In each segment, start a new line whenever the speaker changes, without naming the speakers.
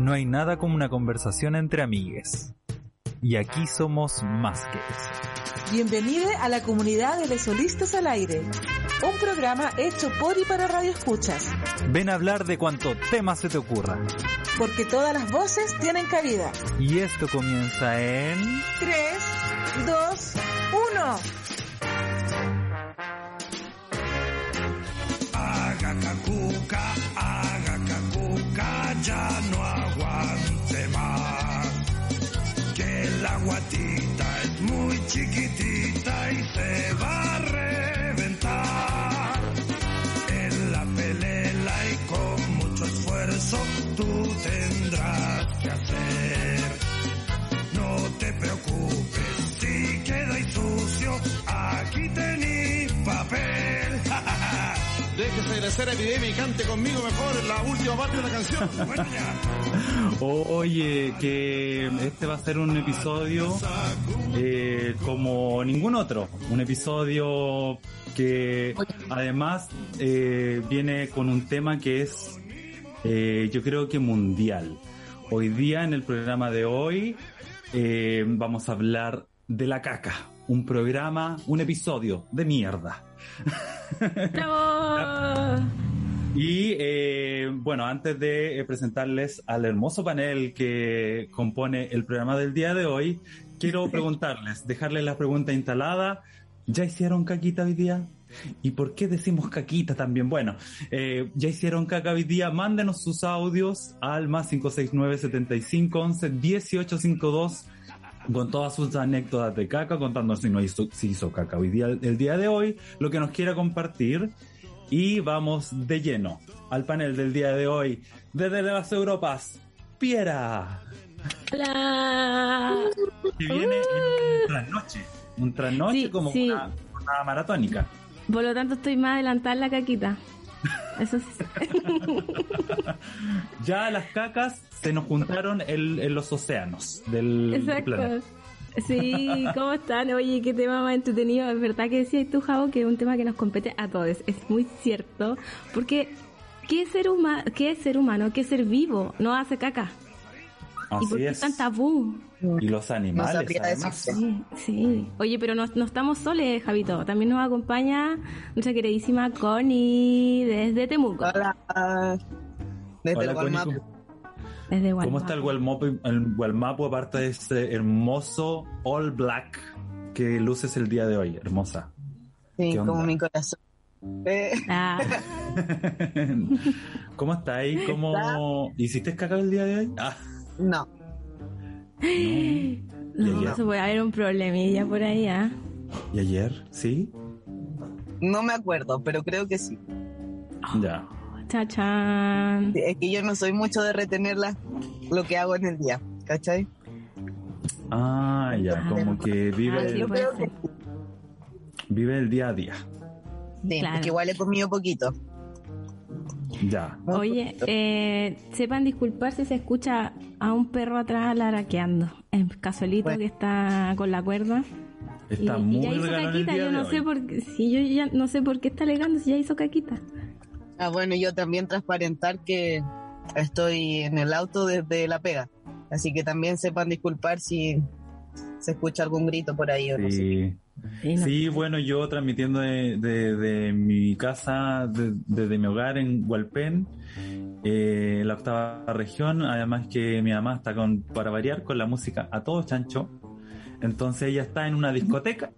No hay nada como una conversación entre amigues. Y aquí somos más que eso.
Bienvenido a la comunidad de Les Solistas al Aire, un programa hecho por y para Radio Escuchas,
Ven a hablar de cuanto tema se te ocurra.
porque todas las voces tienen cabida.
Y esto comienza en...
3, 2, 1.
Haga cacuca, haga cacuca, ya no guatita es muy chiquitita y se va a reventar. En la pelela y con mucho esfuerzo tú tendrás De ser epidemia y cante conmigo mejor la última parte de la canción.
Oye, que este va a ser un episodio eh, como ningún otro. Un episodio que además eh, viene con un tema que es, eh, yo creo que mundial. Hoy día, en el programa de hoy, eh, vamos a hablar de la caca. Un programa, un episodio de mierda.
¡Bravo!
Y eh, bueno, antes de eh, presentarles al hermoso panel que compone el programa del día de hoy, quiero preguntarles, dejarles la pregunta instalada. ¿Ya hicieron caquita hoy día? ¿Y por qué decimos caquita también? Bueno, eh, ya hicieron caca hoy día, mándenos sus audios al más 569 75 11 1852 con todas sus anécdotas de caca, contándonos si, no hizo, si hizo caca hoy día, el día de hoy, lo que nos quiera compartir. Y vamos de lleno al panel del día de hoy. Desde las Europas, Piera,
Hola.
que viene en un trasnoche. Un trasnoche
Sí,
como
sí.
una jornada maratónica.
Por lo tanto, estoy más adelantada en la caquita. Eso sí.
Ya las cacas se nos juntaron en, en los océanos del planeta.
Exacto. Sí, ¿cómo están? Oye, qué tema más entretenido. Es verdad que decías tú, Javo, que es un tema que nos compete a todos. Es muy cierto. Porque, ¿qué ser, huma qué ser humano? ¿Qué ser vivo? No hace caca. ¿Y por
Así
qué
es.
tan tabú?
Y los animales, además.
Sí, sí. Oye, pero no, no estamos solos, Javito. También nos acompaña nuestra queridísima Connie desde Temuco.
Hola. Desde
Hola,
el
Connie,
Walmart.
¿cómo-
Desde
¿Cómo está el Gualmapu, el Gualmapu aparte de ese hermoso all black que luces el día de hoy? Hermosa.
Sí, como mi corazón. Eh,
Ah,
¿Cómo está ahí? ¿Cómo hiciste caca el día de hoy? Ah,
no,
no,
ya.
eso puede haber un problemilla por ahí, ¿ah?
¿y ayer? ¿Sí?
no me acuerdo, pero creo que sí.
Ya.
Chachán.
Es que yo no soy mucho de retener la- lo que hago en el día, ¿cachai?
Ah, ya, como que vive,
Ah,
el, vive el día a día.
sí,
Claro.
es que igual he comido poquito.
Ya.
Oye, eh, sepan disculpar si se escucha a un perro atrás laraqueando. El casuelito
Bueno.
que está con la cuerda.
Está
y, y
muy
ya hizo caquita, yo no sé por qué, si yo ya no sé por qué está alegando si ya hizo caquita.
Ah, bueno, yo también transparentar que estoy en el auto desde La Pega. Así que también sepan disculpar si se escucha algún grito por ahí o no sé.
Sí.
Sí, no.
Sí, bueno, yo transmitiendo de, de- de mi casa, de- desde mi hogar en Hualpén, eh, la octava región, además que mi mamá está con, para variar, con la música a todo chancho. Entonces ella está en una discoteca.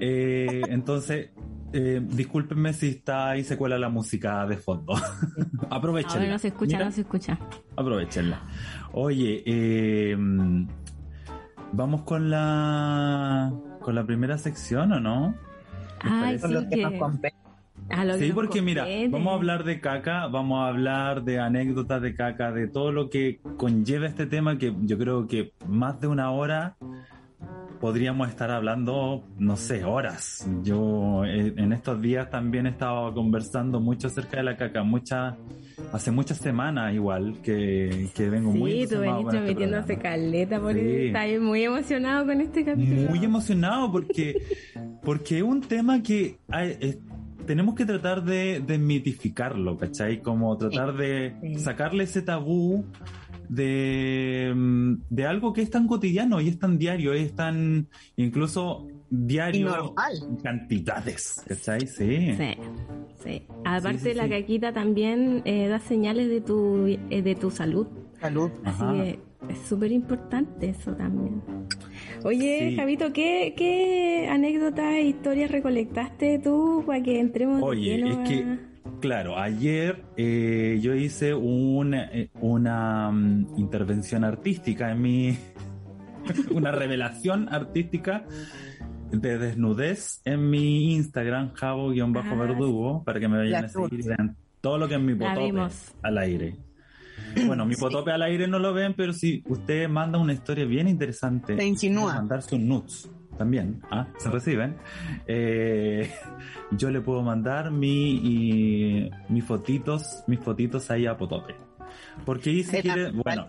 Eh, entonces, eh, discúlpenme si está ahí se cuela la música de fondo. Aprovechenla.
Ahora no se escucha,
Mira,
no se escucha.
Aprovechenla. Oye, eh, vamos con la con la primera sección o no? ¿Les
Ay, sí que... que
Sí,
nos
porque mira, vamos a hablar de caca, vamos a hablar de anécdotas de caca, de todo lo que conlleva este tema que yo creo que más de una hora podríamos estar hablando, no sé, horas. Yo eh, en estos días también he estado conversando mucho acerca de la caca, muchas, hace muchas semanas igual que, que vengo muy
Sí, tú
entusiasmado
venís
este
transmitiéndose
programa.
caleta, por
Sí.
estás muy emocionado con este capítulo.
Muy emocionado porque, porque es un tema que hay- es- tenemos que tratar de desmitificarlo, ¿cachai? Como tratar de sacarle ese tabú de, mm, de algo que es tan cotidiano y es tan diario, es tan incluso diario
normal.
en cantidades, ¿cachai? Sí.
Sí, sí. Aparte,
Sí, sí,
la caquita también eh, da señales de tu, eh, de tu salud.
Salud.
Ajá.
Así que es súper importante eso también. Oye,
Sí.
Javito, ¿qué, ¿qué anécdotas e historias recolectaste tú para que entremos de
Oye,
lleno
es que, claro, ayer eh, yo hice una, eh, una mm, intervención artística en mi. una revelación artística de desnudez en mi Instagram, javo-verdugo, para que me vayan a seguir vean todo lo que es mi potope al aire. Bueno, mi potope al aire no lo ven, pero si usted manda una historia bien interesante,
Te insinúa.
mandar sus nudes también, ¿ah? se reciben. Eh, yo le puedo mandar mi, y- mis fotitos, mis fotitos ahí a Potope. Porque ahí si quiere, bueno,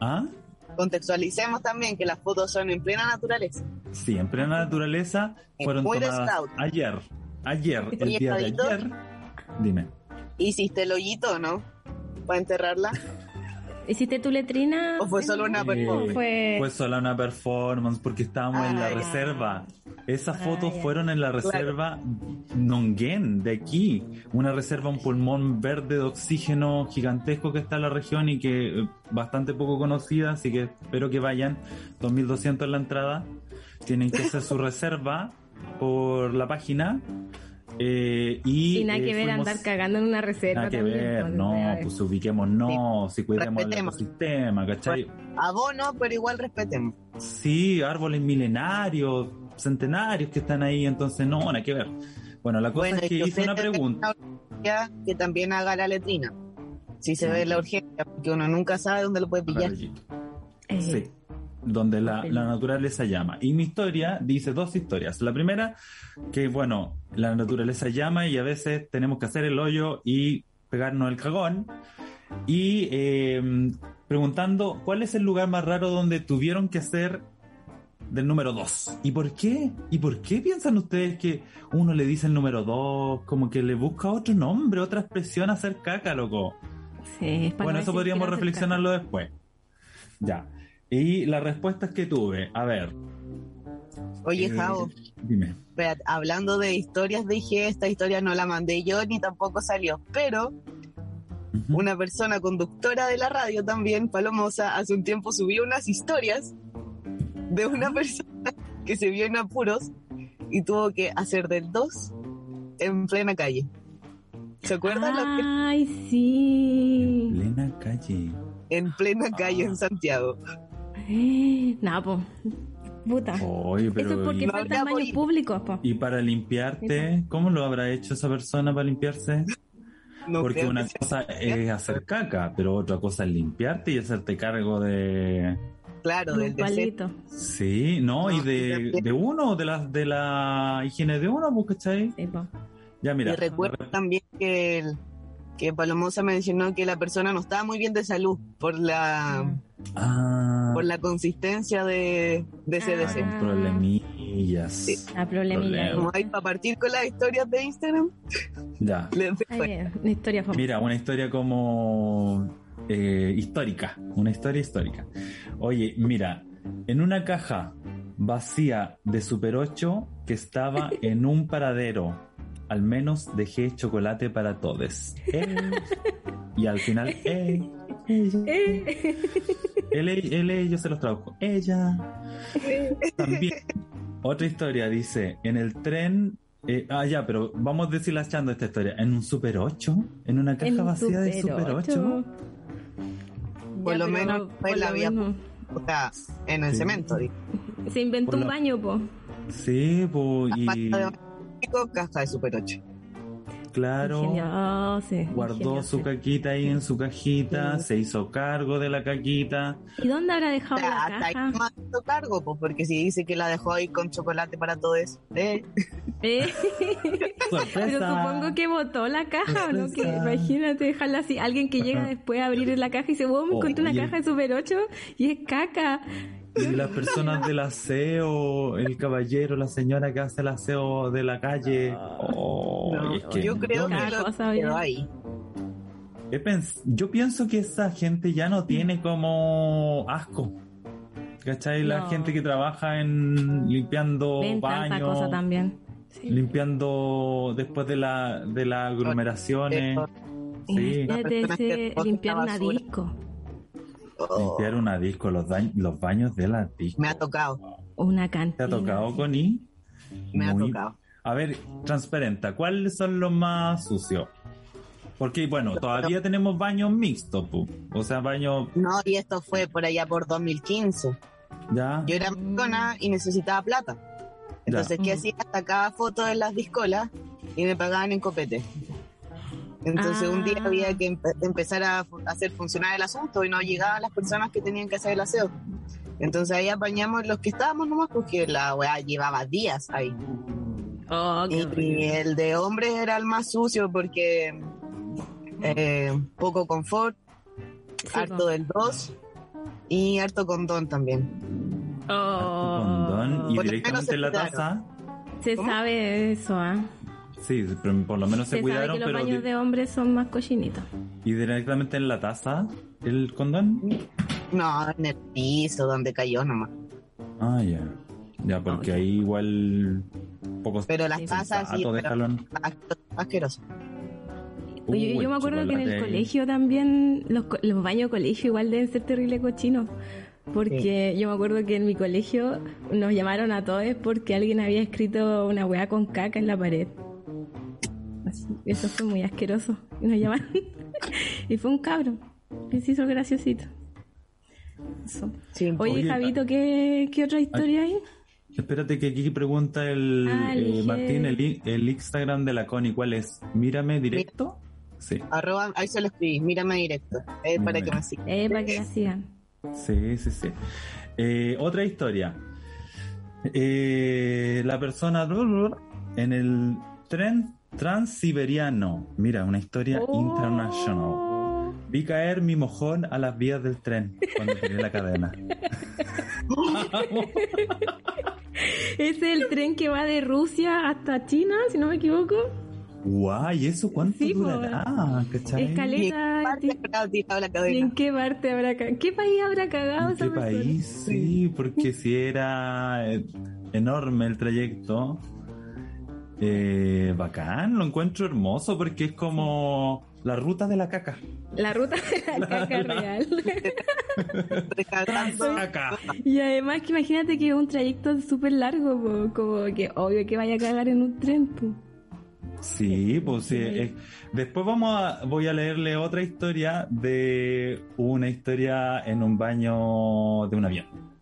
¿ah?
Contextualicemos también que las fotos son en plena naturaleza.
Sí, en plena naturaleza fueron tomadas ayer, ayer, el día de ayer. Dime.
¿Hiciste el hoyito, no? ¿Para enterrarla?
¿Hiciste tu letrina?
¿O fue solo una
Eh,
performance?
Fue...
Fue sola una performance porque estábamos en la
Ah, ya.
reserva. Esas
Ah,
fotos
ya.
fueron en la reserva Nonguén, de aquí. Una reserva, un pulmón verde de oxígeno gigantesco que está en la región y que eh, bastante poco conocida, así que espero que vayan. 2200 en la entrada. Tienen que hacer su reserva por la página. Eh, y,
Y nada que
eh,
ver
fuimos-
andar cagando en una reserva
Nada que
también,
ver, no,
a ver.
pues ubiquémonos, si cuidemos el ecosistema, ¿cachai?
Abono, pero igual respetemos.
Sí, árboles milenarios, centenarios que están ahí, entonces no, nada que ver. Bueno, la cosa
Bueno,
es que
y
hice una pregunta.
Que también haga la letrina. Si se ve la urgencia, porque uno nunca sabe dónde lo puede pillar.
Eh,
Sí, donde la, naturaleza llama. Y mi historia dice dos historias. La primera, que bueno, la naturaleza llama y a veces tenemos que hacer el hoyo y pegarnos el cagón. Y eh, preguntando, ¿cuál es el lugar más raro donde tuvieron que hacer del número 2? ¿Y por qué? ¿Y por qué piensan ustedes que uno le dice el número 2, como que le busca otro nombre, otra expresión a hacer caca, loco?
sí, es para
Bueno,
no
eso podríamos reflexionarlo después. Ya. Y las respuestas que tuve, a ver.
Oye,
eh,
Jao,
Dime.
espérate, hablando de historias, dije, esta historia no la mandé yo ni tampoco salió, pero una persona conductora de la radio también, Palomosa, hace un tiempo subió unas historias de una persona que se vio en apuros y tuvo que hacer del 2 en plena calle. ¿Se acuerdan? lo que-
Ay, sí.
Plena calle.
En plena calle
Ah.
en Santiago.
No, pues. Puta.
Pero.
Eso es porque
y,
No
faltan baños públicos, po.
y para limpiarte, ¿cómo lo habrá hecho esa persona para limpiarse?
No
Porque una cosa es hacer caca, pero otra cosa es limpiarte y hacerte cargo de.
Claro, del
palito.
Sí, no, y
No, y
de, de uno, de la, de la higiene de uno, pues, ¿cachai?
Sí, po.
Ya, mira.
y recuerdo también que, el- que Palomosa mencionó que la persona no estaba muy bien de salud por la,
Ah,
por la consistencia de, de ese
Ah.
problemillas.
Sí.
A problemilla.
Problema.
Como hay para partir con las historias de Instagram,
Ya.
Ay, Una historia famosa.
Mira, una historia como eh, histórica, una historia histórica. Oye, mira, en una caja vacía de Super 8 que estaba en un paradero, al menos dejé chocolate para todos. Eh, y al final, eh, ella,
Eh,
él, él, ellos se los tradujo. Ella. También. Otra historia dice, en el tren... eh, ah, ya, pero vamos deshilachando esta historia. ¿En un Super 8? ¿En una caja
en
vacía de
Super
Super 8?
ocho.
Por
Ya,
lo menos
por
fue la
mismo.
o sea, en el
Sí.
cemento. digo.
Se inventó
Por
un
la-
baño, po.
Sí, pues, y...
Caja de Super 8.
Claro. Guardó
ingenioso.
su caquita ahí en su cajita, se hizo cargo de la caquita.
¿Y dónde habrá dejado la
Hasta ahí
caja?
no me hizo cargo, pues, porque si dice que la dejó ahí con chocolate para todos. ¿eh?
Eh,
¡Sorpresa!
Pero supongo que botó la caja, ¿o no? Que imagínate dejarla así. Alguien que llega después a abrir la caja y dice, wow, me encontré una caja de Super 8 y es caca.
Y las personas del aseo, el caballero, la señora que hace el aseo de la calle. Oh,
No,
es que
yo creo que
pens- yo pienso que esa gente ya no tiene como asco. ¿Cachai? La
No.
gente que trabaja en limpiando baños,
cosa también. Sí.
limpiando después de la de las aglomeraciones. Sí,
Imagínate ese limpiar
la
una
basura.
disco.
Oh,
limpiar una disco, los, baños de la disco.
me ha tocado,
Una
¿Te
cantina.
ha tocado, Connie?
me ha tocado.
A ver, transparenta, ¿cuáles son los más sucios? Porque, bueno, todavía tenemos baños mixtos, pu. o sea, baños,
No, y esto fue por allá por 2015.
ya,
Yo era persona y necesitaba plata. Entonces, ¿qué hacía? Sacaba fotos de las discolas y me pagaban en copete. Entonces, un día
Ah.
había que empe- empezar a fu- hacer funcionar el asunto y no llegaban las personas que tenían que hacer el aseo. Entonces, ahí apañamos los que estábamos nomás porque la weá llevaba días ahí.
Oh,
Y,
horrible.
el de hombres era el más sucio porque eh, poco confort,
Sí,
harto
po.
del 2 y harto condón también.
Oh.
condón y
Por
directamente en la taza.
Se
¿Cómo?
sabe eso, ¿ah?
Sí, pero por lo menos se,
Se, sabe
cuidaron,
que los
pero
baños de hombres son más cochinitos.
y directamente en la taza el condón.
No, en el piso donde cayó nomás.
Ah, ya. Ya, porque ahí igual pocos
Pero las tazas sí, asqueroso.
Oye, yo me acuerdo que en el colegio también, los, co- los baños de colegio igual deben ser terrible cochinos. Porque yo me acuerdo que en mi colegio nos llamaron a todos porque alguien había escrito una weá con caca en la pared. Así, eso fue muy asqueroso. Y nos llamaron. y fue un cabro. Que se hizo graciosito. Eso.
Sí.
Oye,
Oye,
Javito, ¿qué, qué otra historia hay?
Espérate que aquí pregunta el
Ah,
eh. Martín, el, Instagram de la Connie, ¿cuál es? Mírame directo. Sí,
Arroba, ahí se lo escribí, mírame directo, eh, para que me sigan.
Eh, para que la sigan.
sí, sí, sí. Eh, otra historia. Eh, la persona en el tren transiberiano. Mira, una historia
Oh.
internacional. Vi caer mi mojón a las vías del tren cuando tiré la cadena.
Es el tren que va de Rusia hasta China, si no me equivoco.
Guay, ¿eso cuánto
Sí,
durará? ¿Cachai?
¿Y en qué habrá tirado la
¿Y
cadena?
en qué parte habrá cagado? ¿Qué país habrá cagado
¿En
esa
qué
persona?
país? Sí, porque si era eh, enorme el trayecto. Eh, bacán, lo encuentro hermoso porque es como la ruta de la caca.
La ruta de la caca real.
Caca.
y además que imagínate que es un trayecto súper largo, po, como que obvio que vaya a cagar en un tren. po.
Sí, pues sí. eh, después vamos a, voy a leerle otra historia de una historia en un baño de un avión.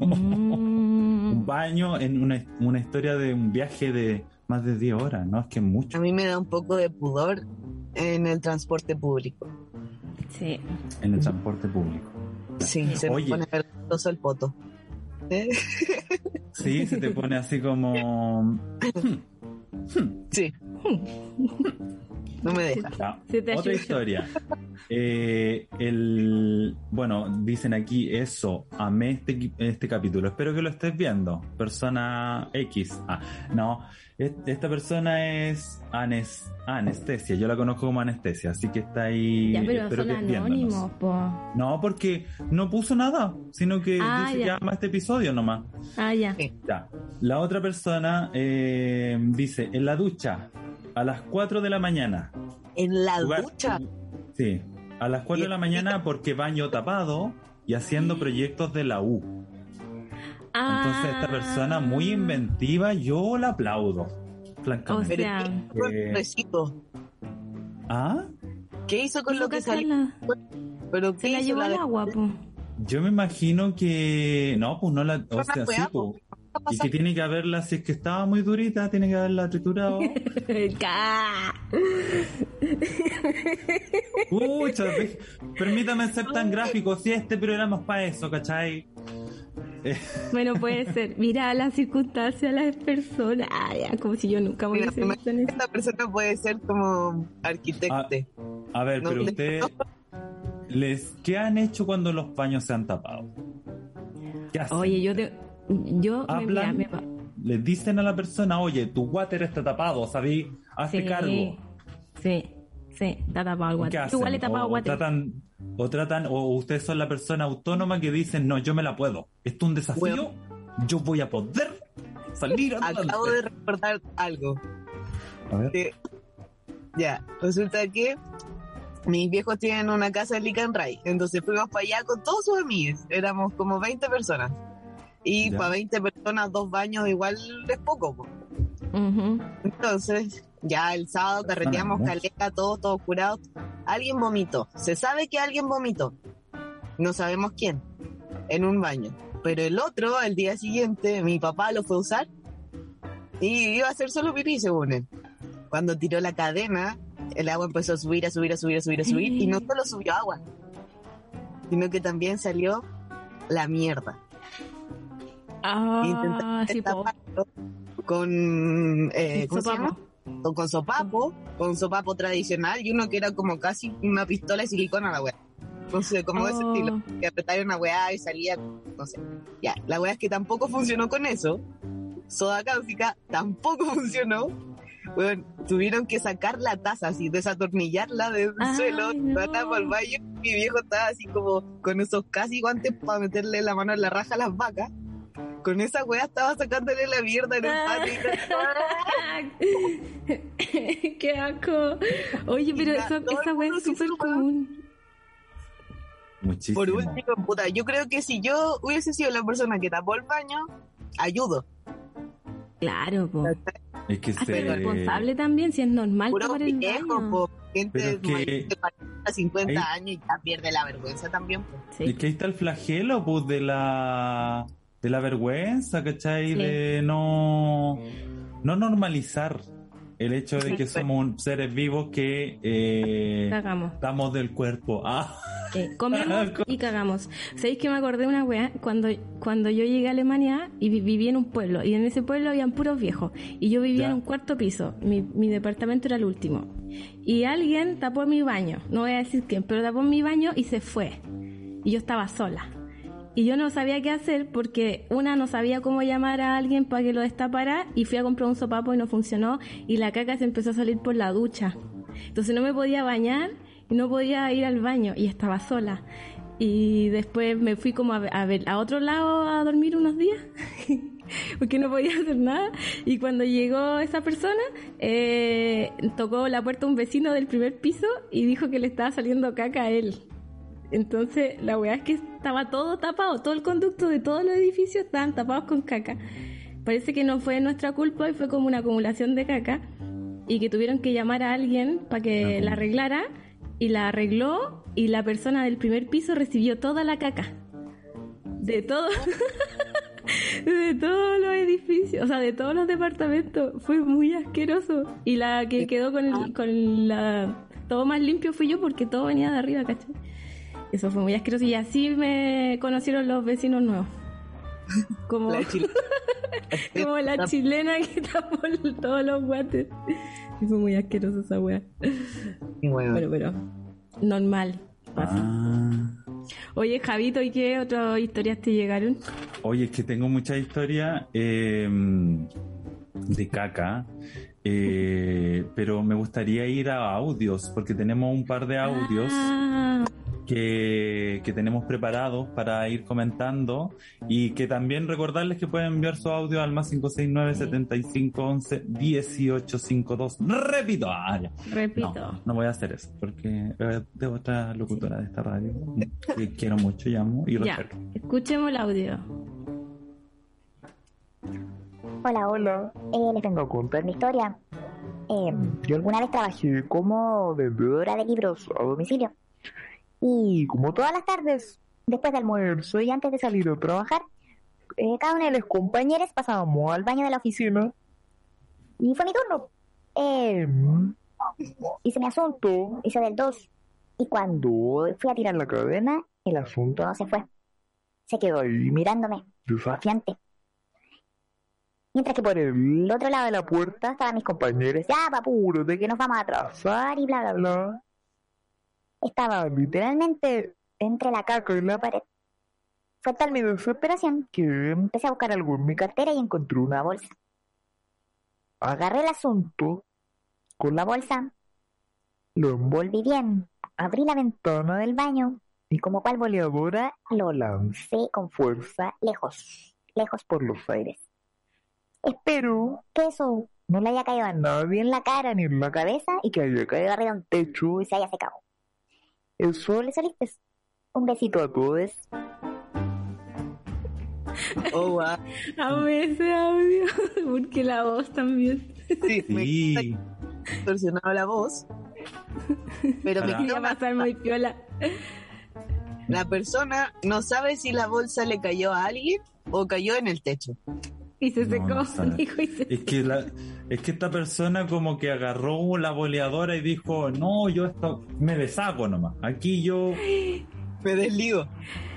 Un
Mm.
baño en una, una historia de un viaje de más de 10 horas, ¿no? Es que es mucho
A mí me da un poco de pudor en el transporte público.
Sí.
en el transporte público.
Sí, se
Oye.
me pone vergonzoso el poto. ¿Eh?
Sí, se te pone así como...
Sí. No me deja.
Te
Otra historia. Eh, el, bueno, dicen aquí eso. Amé este, este capítulo. Espero que lo estés viendo. Persona X. Ah, no. es- Esta persona es anes, anestesia. Yo la conozco como anestesia. Así que está ahí.
Ya, pero
espero
son
que
anónimos, po.
No, porque no puso nada. Sino que
Ah,
dice que
ya.
ama este episodio nomás.
Ah, ya.
Sí.
Ya. La otra persona eh, dice: en la ducha. A las 4 de la mañana.
En la
Jugar-
ducha.
Sí, a las 4 de la mañana porque baño tapado y haciendo proyectos de la U. Entonces esta persona muy
Ah.
inventiva, yo la aplaudo.
O
Francamente.
Pero
sea,
¿qué hizo con
Eh,
el recibo?
Ah,
¿Qué hizo con lo que salió? Pero
Se
¿qué
la
hizo
llevó
la
al agua, po.
yo me imagino que no, pues no la, o sea,
la
sí,
a-
pues,
a
Y que tiene que haberla, si es que estaba muy durita, tiene que haberla triturado. Pucha, permítame ser tan gráfico, si este programa es para eso, ¿cachai? Eh,
Bueno, puede ser. Mira las circunstancias, las personas. Ah, ya, como si yo nunca me hubiese visto en eso.
esta persona puede ser como arquitecte.
a ver,
No,
pero
de-
usted, les, ¿qué han hecho cuando los baños se han tapado? ¿Qué hacen?
Oye, yo te. Yo me, mira,
¿Hablan?
me pa-
Le dicen a la persona, oye, tu water está tapado, ¿sabí? Hazte
sí,
cargo.
Sí, sí, está tapado el. Tú igual he tapado
o, o
guate.
tratan, o tratan, o ustedes son la persona autónoma que dicen, no, yo me la puedo. Esto es un desafío, yo voy a poder salir adelante.
Acabo de recordar algo.
A ver.
que- ya, resulta que mis viejos tienen una casa en Licanray. Entonces fuimos para allá con todos sus amigos. Éramos como 20 personas. Y
Ya.
para 20 personas, dos baños igual es poco. po. Entonces, ya el sábado carreteamos caleta, todos, todos curados. Alguien vomitó. Se sabe que alguien vomitó. No sabemos quién. En un baño. Pero el otro, el día siguiente, mi papá lo fue a usar. Y iba a hacer solo pipí, según él. Cuando tiró la cadena, el agua empezó a subir, a subir, a subir, a subir, a subir. Y no solo subió agua, sino que también salió la mierda.
Ah,
Intentaron
sí,
con, eh, ¿cómo se llama?
Sopapo.
con, con sopapo, con sopapo tradicional y uno que era como casi una pistola de silicona la weá. Sé, como de ese
Oh.
estilo. Que apretaba una weá y salía, no sé. Ya, la weá es que tampoco funcionó con eso. Soda cáustica tampoco funcionó. Bueno, tuvieron que sacar la taza así, desatornillarla del
Ay,
suelo,
no.
para el baño. Mi viejo estaba así como con esos casi guantes para meterle la mano en la raja a las vacas. Con esa weá estaba sacándole la mierda en el patio.
Qué asco. Oye, pero esa weá
mundo
es súper común.
Muchísimo.
Por último, puta, yo creo que si yo hubiese sido la persona que tapó el baño, ayudo.
Claro, po.
Es que se...
responsable también, si es normal
Puro
tapar el
viejo,
baño.
po, gente
que-
mayor de 40, 50
Ey.
años y ya pierde la vergüenza también. po.
Sí.
Es que ahí está el flagelo, pues, de la de la vergüenza, ¿cachai?
Sí.
De no, no normalizar el hecho de que somos un- seres vivos que eh,
Cagamos.
damos del cuerpo. Ah,
Eh, comemos y cagamos. ¿Sabéis que me acordé una wea? Cuando, cuando yo llegué a Alemania y vi- viví en un pueblo, y en ese pueblo habían puros viejos, y yo vivía
Ya.
en un cuarto piso, mi, mi departamento era el último. Y alguien tapó mi baño, no voy a decir quién, pero tapó mi baño y se fue. Y yo estaba sola. Y yo no sabía qué hacer porque una no sabía cómo llamar a alguien para que lo destapara y fui a comprar un sopapo y no funcionó y la caca se empezó a salir por la ducha. Entonces no me podía bañar y no podía ir al baño y estaba sola. Y después me fui como a, a ver a otro lado a dormir unos días porque no podía hacer nada. Y cuando llegó esa persona, eh, tocó la puerta un vecino del primer piso y dijo que le estaba saliendo caca a él. Entonces, la weá es que estaba todo tapado, todo el conducto de todos los edificios estaban tapados con caca. Parece que no fue nuestra culpa y fue como una acumulación de caca y que tuvieron que llamar a alguien para que la arreglara y la arregló y la persona del primer piso recibió toda la caca. De todo. de todos los edificios, o sea, de todos los departamentos. Fue muy asqueroso. Y la que quedó con, el- con la... Todo más limpio fui yo porque todo venía de arriba, ¿cachai? Eso fue muy asqueroso y así me conocieron los vecinos nuevos. Como
La chilena.
como la chilena que tapó todos los guantes. Y fue muy asqueroso esa wea.
Bueno,
Pero, pero, normal.
Ah.
Oye, Javito, ¿y qué otras historias te llegaron?
Oye, es que tengo mucha historia eh, de caca, eh, pero me gustaría ir a audios, porque tenemos un par de audios
Ah,
que, que tenemos preparados para ir comentando y que también recordarles que pueden enviar su audio al más 569 75 11 1852. Repito, ah, ya.
repito.
No, no voy a hacer eso, porque de otra locutora de esta radio que quiero mucho, llamo y
Ya,
respeto.
escuchemos el audio.
Hola, hola. Eh, les vengo a contar mi historia. Eh, yo alguna vez trabajé como vendedora de libros a domicilio. Y como todas las tardes, después del almuerzo y antes de salir a trabajar, eh, cada uno de los compañeros pasábamos al baño de la oficina y fue mi turno. Eh, hice mi asunto, hice del 2 y cuando fui a tirar la cadena, el asunto no se fue. Se quedó ahí mirándome, desafiante. Mientras que por el otro lado de la puerta estaban mis compañeros, ya, papuro, de que nos vamos a atrasar y bla, bla, bla. Estaba literalmente entre la caca y la pared. Fue tal mi desesperación que empecé a buscar algo en mi cartera y encontré una bolsa. Agarré el asunto con la bolsa, lo envolví bien, abrí la ventana del baño y como cual boleadora lo lancé con fuerza lejos, lejos por los aires. Espero que eso no le haya caído a nadie en la cara ni en la cabeza y que haya caído arriba de un techo y se haya secado. Eso le saliste. Un besito a todos.
Oh, wow.
Amo ese audio, porque la voz también.
Sí,
Sí.
queda distorsionado la voz. Pero me
Ahora-
Iba
quedó
a pasar muy piola.
La persona no sabe si la bolsa le cayó a alguien o cayó en el techo.
Y se
No,
secó,
no
dijo, y se
Es que, la, es que esta persona como que agarró la boleadora y dijo, no, yo esto me deshago nomás. Aquí yo
Me desligo.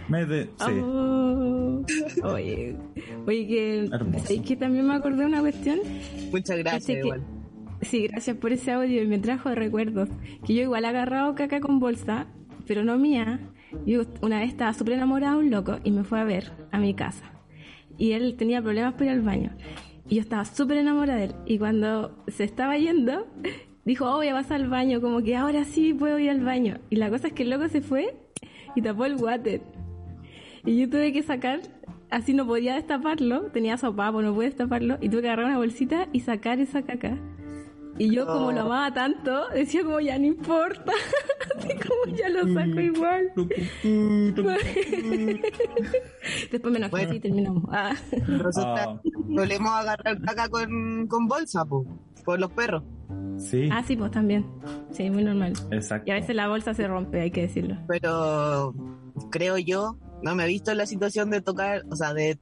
me de... Sí.
Oh. Oye, oye, que. ¿sabes que también me acordé de una cuestión?
Muchas gracias,
que-
igual.
Sí, gracias por ese audio y me trajo recuerdos. Que yo igual he agarrado caca con bolsa, pero no mía. Yo una vez estaba súper enamorada de un loco y me fue a ver a mi casa. Y él tenía problemas para ir al baño. Y yo estaba súper enamorada de él. Y cuando se estaba yendo, dijo, oh, voy a pasar al baño, como que ahora sí puedo ir al baño. Y la cosa es que el loco se fue y tapó el water. Y yo tuve que sacar, así no podía destaparlo, tenía sopapo, no pude destaparlo, y tuve que agarrar una bolsita y sacar esa caca. Y yo como lo amaba tanto, decía como ya no importa, así como ya lo saco igual. Después me enojé
Bueno.
y terminamos. Ah.
Nosotros
Ah,
solemos agarrar caca con, con bolsa, po, por los perros.
sí,
Ah, sí, pues también. Sí, muy normal.
exacto.
Y a veces la bolsa se rompe, hay que decirlo.
Pero creo yo, no me he visto en la situación de tocar, o sea, de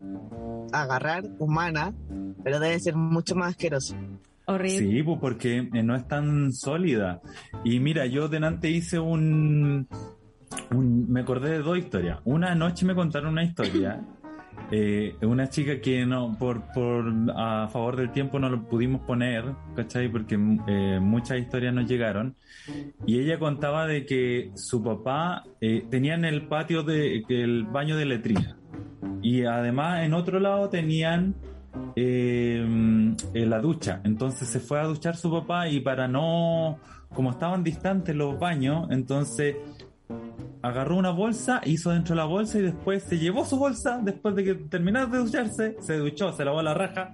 agarrar humana, pero debe ser mucho más asqueroso.
Horrible.
Sí, pues porque eh, no es tan sólida. Y mira, yo delante hice un, un- Me acordé de dos historias. Una noche me contaron una historia. eh, una chica que no por, por a favor del tiempo no lo pudimos poner, ¿cachai? Porque eh, muchas historias nos llegaron. Y ella contaba de que su papá eh, tenía en el patio de, el baño de letrina. Y además en otro lado tenían eh, la ducha. Entonces se fue a duchar su papá y para no, como estaban distantes los baños, entonces agarró una bolsa, hizo dentro de la bolsa y después se llevó su bolsa, después de que terminara de ducharse, se duchó, se lavó la raja,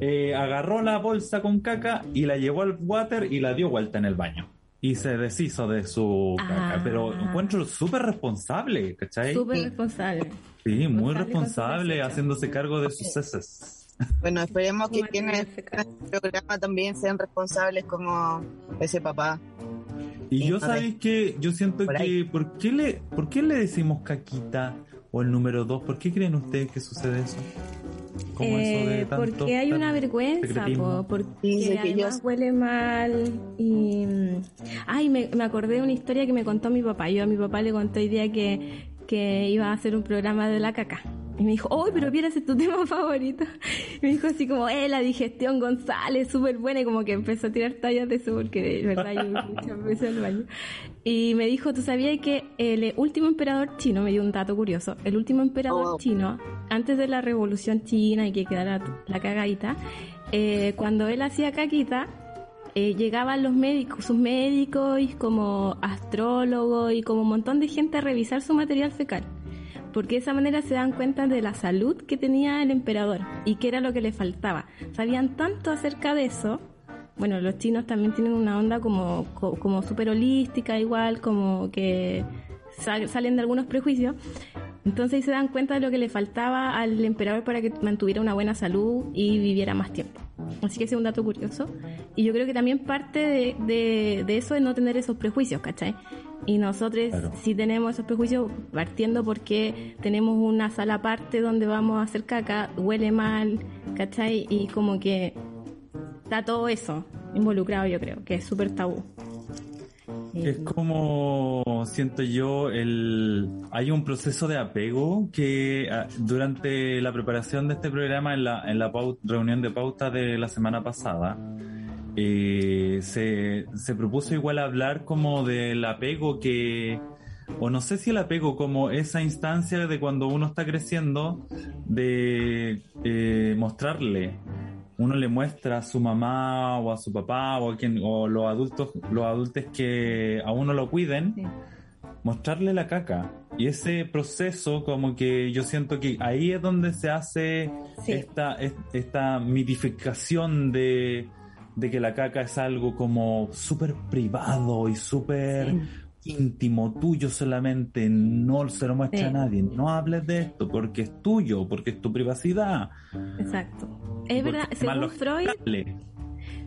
eh, agarró la bolsa con caca y la llevó al water y la dio vuelta en el baño. Y se deshizo de su caca,
Ah.
pero encuentro súper responsable, ¿cachai?
Súper responsable.
Sí, muy
responsable
haciéndose cargo de sus heces.
Bueno, esperemos que quienes
caso.
el programa también sean responsables como ese papá.
Y yo sabéis que yo siento
Por
que. ¿por qué le por qué le decimos caquita o el número dos? ¿Por qué creen ustedes que sucede eso? Como eso de
Eh,
tanto
porque hay una vergüenza, po, porque
que
además
ellos-
huele mal y... mm, Ay, me, me acordé de una historia que me contó mi papá. Yo a mi papá le conté hoy día que, que iba a hacer un programa de la caca. Y me dijo, ¡Uy, pero ese es tu tema favorito! Y me dijo así como, ¡eh, la digestión González, súper buena! Y como que empezó a tirar tallas de eso porque de verdad yo muchas veces al baño. Y me dijo, ¿tú sabías que el último emperador chino, me dio un dato curioso, el último emperador
Oh.
chino, antes de la revolución china y que quedara la cagadita, eh, cuando él hacía caquita, eh, llegaban los médicos, sus médicos y como astrólogos y como un montón de gente a revisar su material fecal. Porque de esa manera se dan cuenta de la salud que tenía el emperador y qué era lo que le faltaba. Sabían tanto acerca de eso. Bueno, los chinos también tienen una onda como, co- como súper holística, igual, como que sal- salen de algunos prejuicios. Entonces ahí se dan cuenta de lo que le faltaba al emperador para que mantuviera una buena salud y viviera más tiempo. Así que ese es un dato curioso. Y yo creo que también parte de, de, de eso es no tener esos prejuicios, ¿cachai? Y nosotros
Claro.
sí tenemos esos prejuicios partiendo porque tenemos una sala aparte donde vamos a hacer caca, huele mal, ¿cachai? Y como que está todo eso involucrado, yo creo, que es súper tabú.
Es como siento yo el hay un proceso de apego que ah, durante la preparación de este programa en la en la reunión de pauta de la semana pasada eh, se, se propuso igual hablar como del apego que o no sé si el apego como esa instancia de cuando uno está creciendo de eh, mostrarle uno le muestra a su mamá o a su papá o a quien o los adultos los adultos que a uno lo cuiden
Sí.
mostrarle la caca y ese proceso como que yo siento que ahí es donde se hace
Sí.
esta es- esta mitificación de de que la caca es algo como súper privado y súper íntimo, tuyo solamente, no se lo muestra
Sí.
a nadie, no hables de esto porque es tuyo, porque es tu privacidad.
Exacto. Es verdad, según Freud.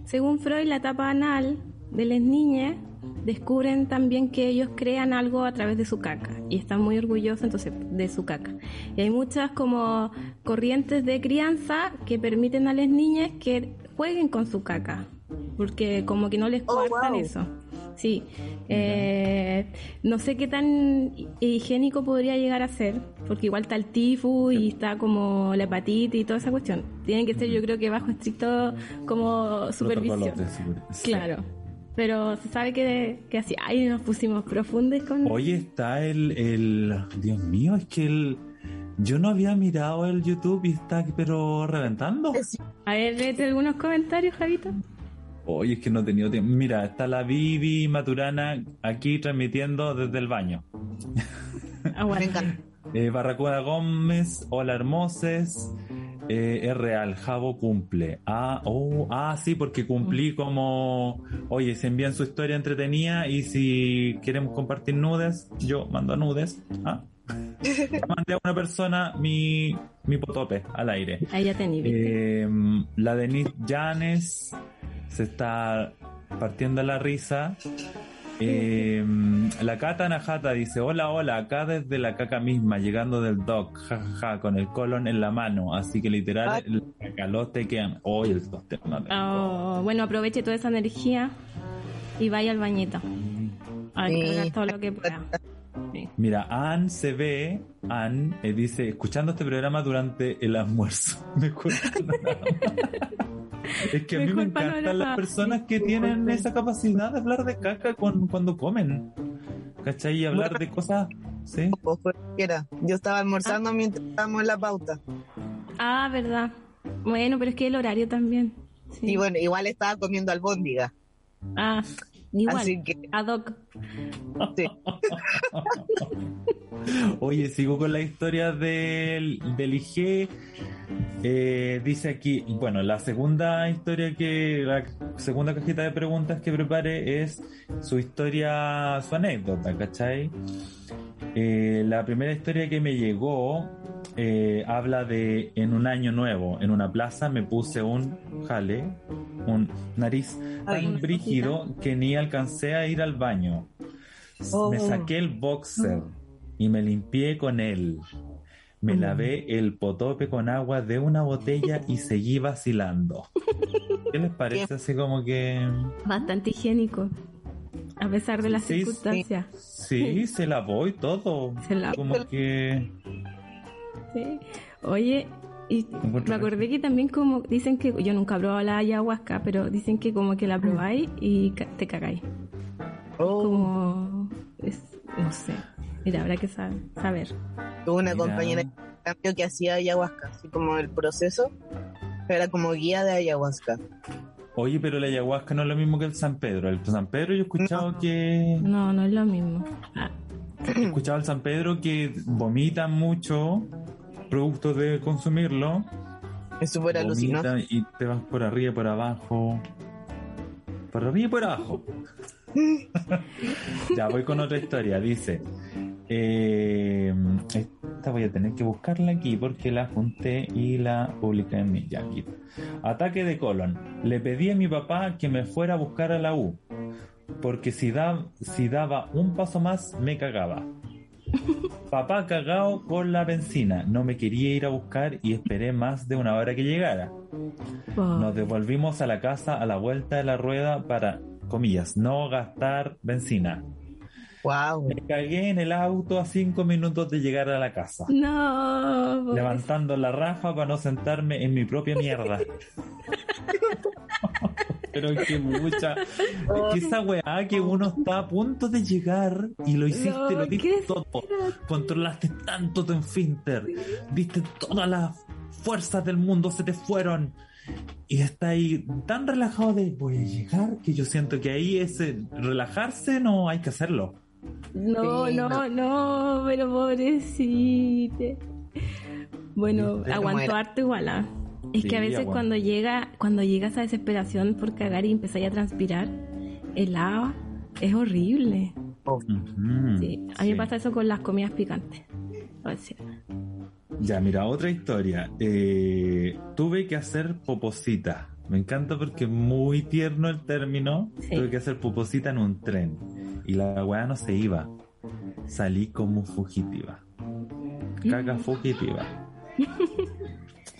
Según Freud, la etapa anal de las niñas descubren también que ellos crean algo a través de su caca y están muy orgullosos entonces de su caca. Y hay muchas como corrientes de crianza que permiten a las niñas que jueguen con su caca, porque como que no les
Oh, wow.
eso. Sí, Eh, no sé qué tan higiénico podría llegar a ser, porque igual está el tifus y está como la hepatitis y toda esa cuestión. Tienen que ser, yo creo que bajo estricto como supervisión. Claro. Pero se sabe que, que así, ahí nos pusimos profundos con...
Hoy está el, el. Dios mío, es que el. Yo no había mirado el YouTube y está, pero reventando.
A ver, léete algunos comentarios, Javito.
Oye, es que no he tenido tiempo. Mira, está la Vivi Maturana aquí transmitiendo desde el baño.
Aguanta.
Venga.
Eh, Barracuda Gómez, hola hermoses. Eh, es real, Javo cumple. Ah, oh, ah, sí, porque cumplí como. Oye, se envían su historia entretenida y si quieren compartir nudes, yo mando nudes. Ah. Mandé a una persona mi, mi potope al aire.
Ahí ya.
Eh, la Denise Llanes se está partiendo la risa. Eh, la Cata Najata dice: Hola, hola, acá desde la caca misma, llegando del doc, jajaja, con el colon en la mano. Así que literal,
Ay.
el cacalote que. Hoy el de-
Oh, bueno, aproveche toda esa energía y vaya al bañito. A
Sí.
todo lo que pueda. Sí.
Mira, Ann se ve, Ann eh, dice, escuchando este programa durante el almuerzo. Panorama. es que a mí me encantan las personas que tienen esa capacidad de hablar de caca con- cuando comen. ¿Cachai? Y hablar de cosas, ¿sí?
Yo estaba almorzando mientras estábamos en la pauta.
Ah, verdad. Bueno, pero es que el horario también. Sí.
Y bueno, igual estaba comiendo albóndiga.
Ah, igual.
Así que,
Ad hoc.
sí.
Oye, sigo con la historia del, del IG. Eh, dice aquí, bueno, la segunda historia que, la segunda cajita de preguntas que prepare es su historia, su anécdota, ¿cachai? Eh, la primera historia que me llegó eh, habla de en un año nuevo, en una plaza me puse un jale, un nariz tan brígido que ni alcancé a ir al baño.
Oh.
Me saqué el boxer y me limpié con él. Me lavé el potope con agua de una botella y seguí vacilando. ¿Qué les parece? Así como que...
Bastante higiénico. A pesar de las
Sí, sí.
circunstancias.
Sí, se lavó y todo.
Se lavó.
Como que...
Sí. Oye, y me acordé que también como dicen que yo nunca he probado la ayahuasca, pero dicen que como que la probáis y ca- te cagáis.
Oh,
Como es, no sé. Mira, habrá que saber. saber.
tuve una
Mira.
compañera de cambio que hacía ayahuasca, así como el proceso. Era como guía de ayahuasca.
Oye, pero la ayahuasca no es lo mismo que el San Pedro. El San Pedro yo he escuchado que...
No, no es lo mismo. Ah,
He escuchado al San Pedro que vomitan mucho producto de consumirlo.
Es súper alucinante.
Y te vas por arriba y por abajo. Por arriba y por abajo. ya voy con otra historia. Dice: eh, esta voy a tener que buscarla aquí porque la junté y la publiqué en mi aquí. Ataque de colon. Le pedí a mi papá que me fuera a buscar a la U. Porque si, da, si daba un paso más, me cagaba. Papá cagado con la benzina. No me quería ir a buscar y esperé más de una hora que llegara. Nos devolvimos a la casa a la vuelta de la rueda para, comillas, no gastar benzina.
Wow.
Me cagué en el auto a cinco minutos de llegar a la casa.
No.
Levantando la raja para no sentarme en mi propia mierda. Pero es que mucha. Es que esa weá que uno está a punto de llegar y lo hiciste,
No,
lo diste todo. Controlaste tanto tu esfínter. Diste todas las fuerzas del mundo, se te fueron. Y está ahí tan relajado de voy a llegar que yo siento que ahí ese relajarse no hay que hacerlo.
No,
Sí,
no,
no.
no, pero pobrecite. Bueno,
muera.
harto igual. Es que a veces cuando llega, cuando llega esa desesperación por cagar y empezáis a transpirar, el agua es horrible. Sí, a mí
sí.
me pasa eso con las comidas picantes.
Ya, mira, otra historia. Eh, tuve que hacer poposita. Me encanta porque es muy tierno el término.
Sí.
Tuve que hacer poposita en un tren. Y la weá no se iba. Salí como fugitiva. Caca fugitiva.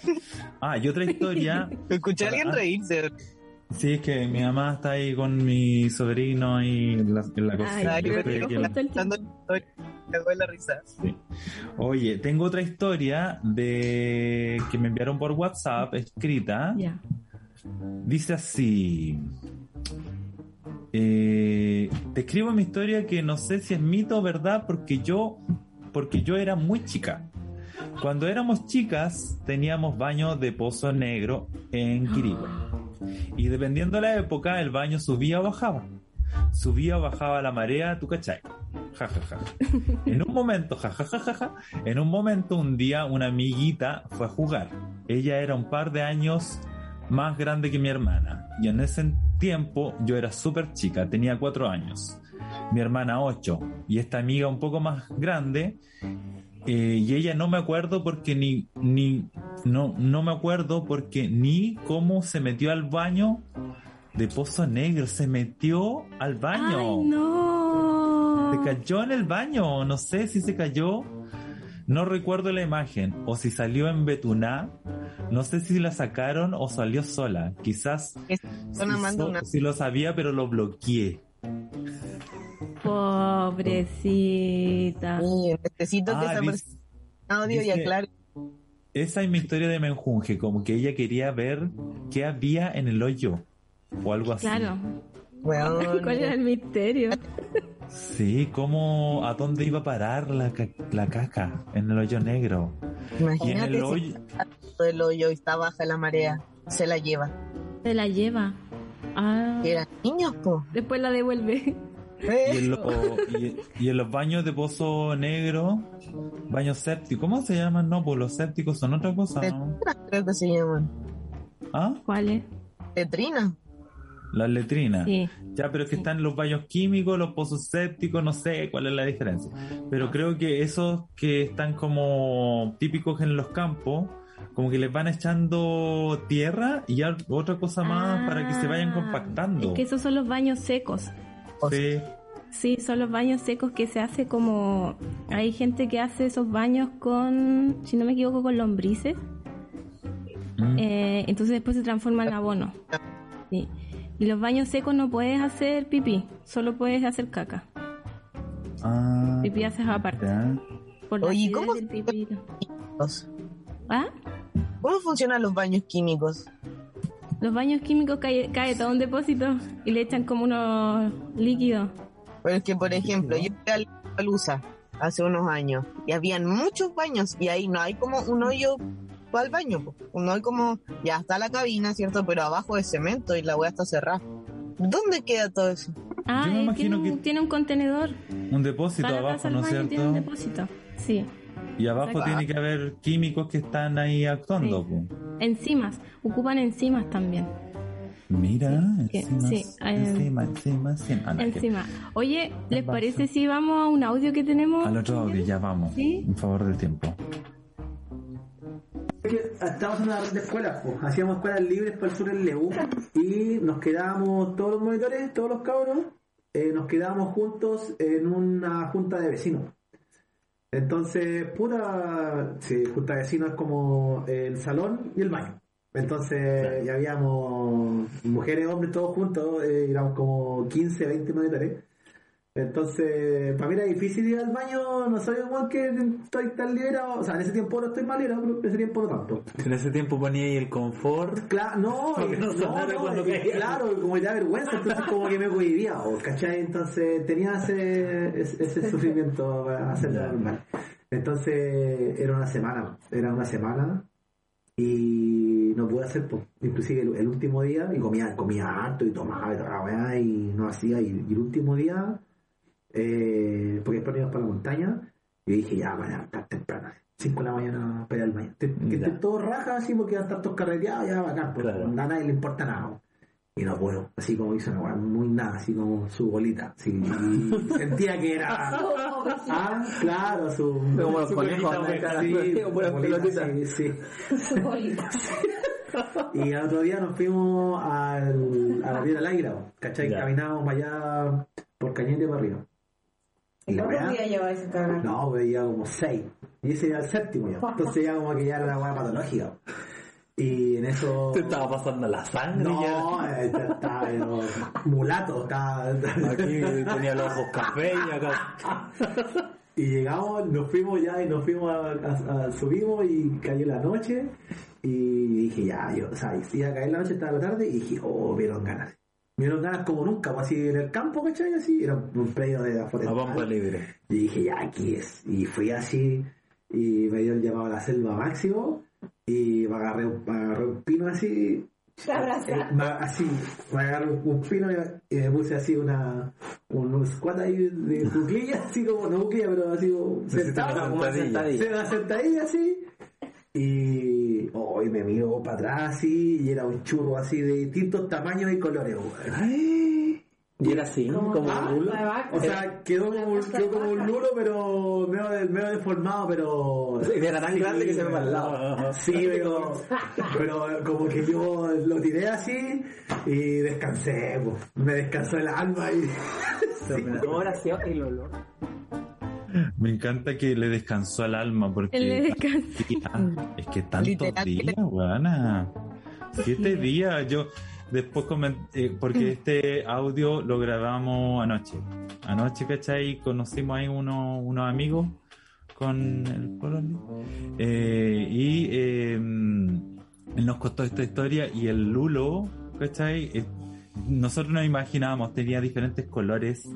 Ah, y otra historia.
Escuché a alguien
Ah.
reírse.
Sí, es que mi mamá está ahí con mi sobrino y en la, en la cocina.
Ay,
Yo en la-
la risa.
Sí. Oye, tengo otra historia de que me enviaron por WhatsApp escrita.
ya.
Dice así. Eh, te escribo mi historia que no sé si es mito o verdad porque yo, porque yo era muy chica. Cuando éramos chicas teníamos baño de pozo negro en Quirigüe. Y dependiendo de la época el baño subía o bajaba. Subía o bajaba la marea, tú cachai. Ja, ja, ja. En un momento, ja, ja, ja, ja, ja, en un momento, un día, una amiguita fue a jugar. Ella era un par de años más grande que mi hermana. Y en ese tiempo yo era súper chica, tenía cuatro años. Mi hermana ocho. Y esta amiga un poco más grande. Eh, y ella no me acuerdo porque ni, ni, no, no me acuerdo porque ni cómo se metió al baño de Pozo Negro. Se metió al baño.
Ay, no.
Se cayó en el baño, no sé si se cayó, no recuerdo la imagen, o si salió en Betuná, no sé si la sacaron o salió sola, quizás si,
amando
so-
una.
si lo sabía pero lo bloqueé.
Pobrecita.
Sí, necesito que
Ah,
esa
dice-
persona audio y aclare.
esa es mi historia de Menjunje, como que ella quería ver qué había en el hoyo, o algo así.
Claro. ¿Cuál era el misterio?
Sí, cómo, a dónde iba a parar la, la caca, en el hoyo negro. Y en
Imagínate
el
si
hoyo...
todo el hoyo y está baja la marea, se la lleva.
Se la lleva. Ah.
Y eran niños, po.
Después la devuelve.
Y en, lo- y- y en los baños de pozo negro, baños sépticos, ¿cómo se llaman? No, pues los sépticos son otra cosa, ¿no?
Creo que se llaman.
¿Ah?
¿Cuál es?
Letrina.
Las letrinas.
Sí.
Ya, pero es que están los baños químicos, los pozos sépticos, no sé cuál es la diferencia. Pero creo que esos que están como típicos en los campos, como que les van echando tierra y ya otra cosa más para que se vayan
Ah,
compactando.
Es que esos son los baños secos.
Sí.
Sí, son los baños secos que se hace como... Hay gente que hace esos baños con, si no me equivoco, con lombrices.
Mm.
Eh, entonces después se transforma en abono. Sí. Y los baños secos no puedes hacer pipí, solo puedes hacer caca.
Ah,
Pipí haces aparte.
ya.
Por la
Oye,
acidez
¿cómo
del pipí.
Los-
¿Ah?
¿Cómo funcionan los baños químicos?
Los baños químicos cae, cae todo un depósito y le echan como unos líquidos.
Pero es que, por ejemplo, yo fui a la Lusa hace unos años y habían muchos baños y ahí no hay como un hoyo para el baño. No hay como, ya está la cabina, ¿cierto? Pero abajo es cemento y la weá está cerrada. ¿Dónde queda todo eso?
Ah,
Yo me
eh,
imagino
tiene, un,
que-
tiene un contenedor.
Un depósito abajo, ¿no es
baño tiene un
cierto?
depósito. Sí.
Y abajo
Exacto.
tiene que haber químicos que están ahí actuando.
Sí. Enzimas. Ocupan enzimas también.
Mira,
Sí,
encima,
sí, eh,
encima, encima, encima. Ah, no,
Encima. Oye, ¿les
Vaso.
parece si vamos a un audio que tenemos?
Al otro audio, ya vamos.
Sí.
En favor del tiempo.
estábamos en una red de escuelas, pues. hacíamos escuelas libres para el sur en Leu y nos quedábamos todos los monitores, todos los cabros, eh, nos quedábamos juntos en una junta de vecinos. Entonces, puta, sí, junta vecinos es como el salón y el baño. Entonces, ya habíamos mujeres, hombres, todos juntos, eh, éramos como 15, 20 monitores. Entonces, para mí era difícil ir al baño, no soy igual que estoy tan liberado, o sea, en ese tiempo no estoy más liberado, pero en ese tiempo no tanto.
En ese tiempo ponía ahí el confort.
Claro, no,
Porque no
no, eh, claro, como da vergüenza, entonces como que me cohibía, o, ¿cachai? Entonces tenía ese, ese, sufrimiento para hacerlo
Ya.
normal. Entonces era una semana, era una semana y no pude hacer, pues, inclusive el, el último día, y comía, comía harto y tomaba y y no hacía, y, y el último día, eh, porque después íbamos para la montaña, y dije, ya, mañana, estar temprano, 5 de la mañana para ir al baño. Que
Ya.
estén todos rajas así porque van a estar todos carreteados, ya bacán, porque
Claro.
a nadie le importa nada. Y no puedo, así como hizo una muy nada, así como su bolita. así, y sentía que era. Ah, claro, su.
Como los
su
conejos,
sí, bolita, sí, sí. Y al otro día nos fuimos al, a la Piedra del Águila, ¿cachai?
Ya.
Caminábamos para allá por Cañete para arriba. Y la
¿Cuántos días lleva ese?
No, pero ya como seis. Y ese era el séptimo ya. Entonces ya como que ya era una weá patológica. Y en eso.
Te estaba pasando la sangre
No,
ya.
eh, estaba pero mulato, estaba.
Aquí tenía los ojos café y acá.
Y llegamos, nos fuimos ya y nos fuimos a, a- a- subimos y cayó la noche y dije ya, yo, o sea, iba a caer la noche, estaba la tarde y dije, oh, me dieron ganas. Me dieron ganas como nunca, pues así en el campo, ¿cachai? Así, era un predio de
A
afuera.
bomba libre.
Y dije, ya, aquí es. Y fui así, y me dio el llamado a la selva máximo, y me agarré, un- me agarré un pino así,
Te
eh, me- así, me agarré un, pino y, y me puse así una, un, un squat ahí de cuclillas, así como, no cuclillas, pero así como sentado,
una sentadilla.
Sentadilla así, y hoy me miro para atrás así, y era un churro así de distintos tamaños y colores.
Y era así, como
Ah,
un rulo.
O sea, quedó como, un- quedó como un lulo, pero medio, medio deformado, pero...
Era tan grande que se me va al lado.
Sí, pero, pero como que yo lo tiré así y descansé, pues. me descansó el alma y...
Ahora sí, el olor.
Me encanta que le descansó al alma porque
le descansó.
Es que tantos días, weona. Siete días. Yo después comenté, porque este audio lo grabamos anoche. Anoche, ¿cachai? Conocimos ahí uno- unos amigos con el Pololi. Eh, y eh, él nos contó esta historia y el Lulo, ¿cachai? Eh, nosotros nos imaginábamos, tenía diferentes colores,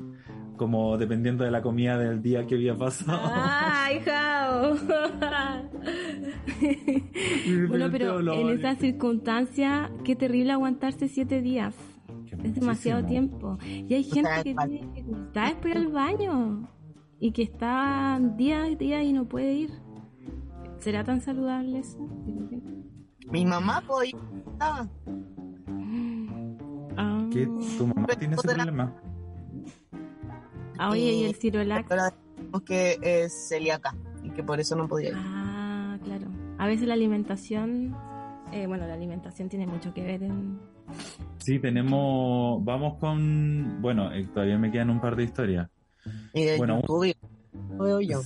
como dependiendo de la comida del día que había pasado.
¡Ay, Jao! bueno, pero en esa circunstancia, qué terrible aguantarse siete días. Es demasiado tiempo. Y hay gente que tiene dificultades para ir al baño y que está día y día y no puede ir. ¿Será tan saludable eso?
Mi mamá podía.
Ah.
¿Qué? ¿Tu mamá tiene ese problema?
Ah, oye, y el Cirolac.
Ahora decimos que es celíaca y que por eso no podía ir.
Ah, claro. A veces la alimentación, eh, bueno, la alimentación tiene mucho que ver en...
Sí, tenemos. Vamos con. Bueno, eh, todavía me quedan un par de historias.
Y de
Bueno,
YouTube lo veo yo.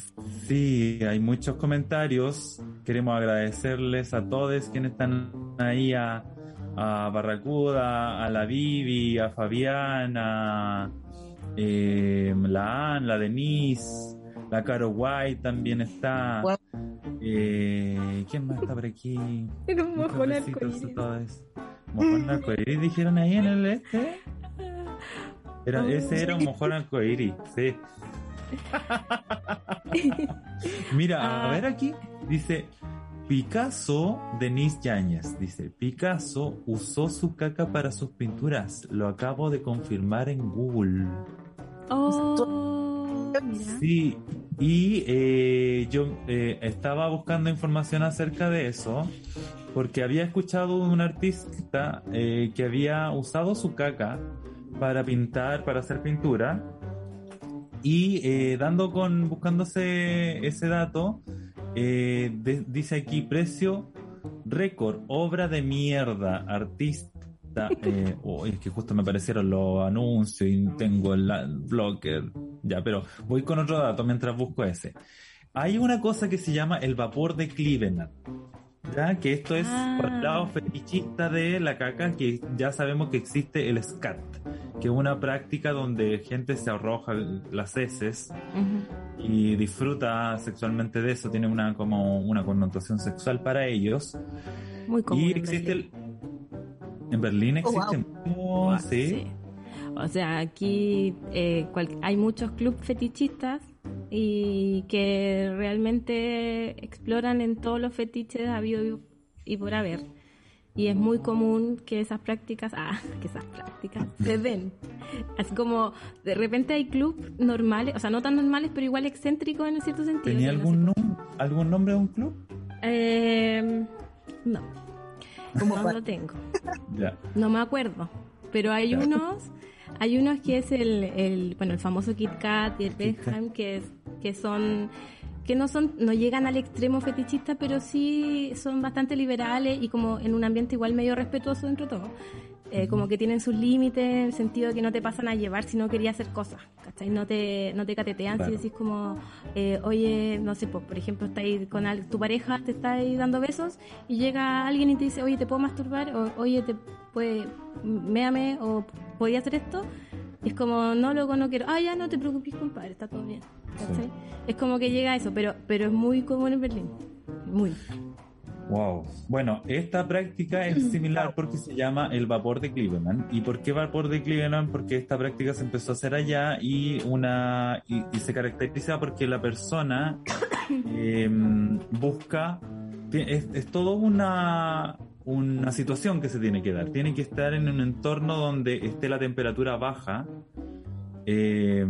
Sí, hay muchos comentarios. Queremos agradecerles a todos quienes están ahí, a, a Barracuda, a la Vivi, a Fabián, a eh, la Ann, la Denise, la Caro White también está. Eh, ¿Quién más está por aquí?
Era un mojón arcoíris.
Mojón arcoíris dijeron ahí en el este. Era, ese era un mojón arcoíris, sí. Mira, a ver aquí, dice Picasso, Denise Yáñez, dice Picasso usó su caca para sus pinturas, lo acabo de confirmar en Google.
Oh.
Sí, y eh, yo eh, estaba buscando información acerca de eso porque había escuchado un artista eh, que había usado su caca para pintar, para hacer pintura y dando con buscándose ese dato de- dice aquí precio récord, obra de mierda, artista. Eh, oh, es que justo me aparecieron los anuncios y tengo el blocker. Ya, pero voy con otro dato mientras busco ese. Hay una cosa que se llama el vapor de Cleveland. ¿Ya? Que esto es
Ah.
por el lado fetichista de la caca, que ya sabemos que existe el scat, que es una práctica donde gente se arroja las heces y disfruta sexualmente de eso, tiene una como una connotación sexual para ellos.
Muy común.
y existe el en Berlín
Oh, wow.
sí.
Sí. O sea, aquí eh, cual- hay muchos clubes fetichistas y que realmente exploran en todos los fetiches habido y por haber. Y es muy común que esas prácticas, ah, que esas prácticas se den. Así como de repente hay clubes normales, o sea, no tan normales, pero igual excéntricos en cierto sentido.
¿Tenía
no
nom- algún nombre de un club?
Eh, no. No lo tengo. No me acuerdo. Pero hay unos, hay unos que es el, el bueno, el famoso Kit Kat y el. Beckham que es, que son, que no son, no llegan al extremo fetichista, pero sí son bastante liberales y como en un ambiente igual medio respetuoso dentro de todo. Eh, como que tienen sus límites en el sentido de que no te pasan a llevar si no querías hacer cosas, ¿cachai? No te, no te catetean
Claro.
si decís como, eh, oye, no sé, pues, por ejemplo, estás ahí con al- tu pareja, te está ahí dando besos y llega alguien y te dice, oye, ¿te puedo masturbar? O, oye, te puede, méame o podía hacer esto. Y es como, no, loco, no quiero. Ah, ya, no te preocupes, compadre, está todo bien. ¿cachai? Es como que llega a eso, pero, pero es muy común en Berlín. Muy.
Wow. Bueno, esta práctica es similar porque se llama el vapor de Cleveland. ¿Y por qué vapor de Cleveland? Porque esta práctica se empezó a hacer allá y una y, y se caracteriza porque la persona eh, busca es, es todo una una situación que se tiene que dar. Tiene que estar en un entorno donde esté la temperatura baja, eh,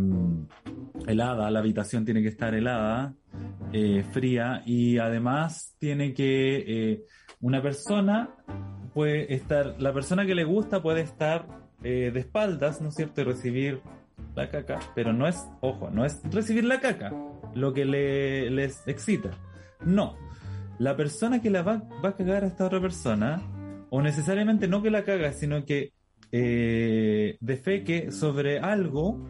helada, la habitación tiene que estar helada, eh, fría y además tiene que eh, una persona puede estar, la persona que le gusta puede estar eh, de espaldas, ¿no es cierto? Y recibir la caca, pero no es, ojo, no es recibir la caca lo que le, les excita. No, la persona que la va, va a cagar a esta otra persona, o necesariamente no que la caga, sino que eh, defeque sobre algo,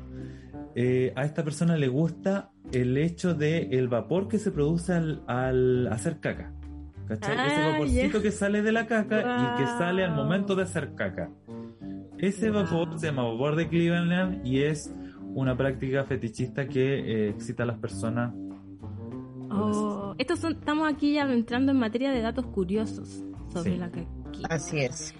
eh, a esta persona le gusta el hecho de el vapor que se produce al, al hacer caca. ¿Cachai? Ese
Ah,
vaporcito que sale de la caca y que sale al momento de hacer caca. Ese vapor se llama vapor de Cleveland y es una práctica fetichista que eh, excita a las personas.
Oh, estos son, estamos aquí ya entrando en materia de datos curiosos sobre
Sí.
la caquita.
Así es.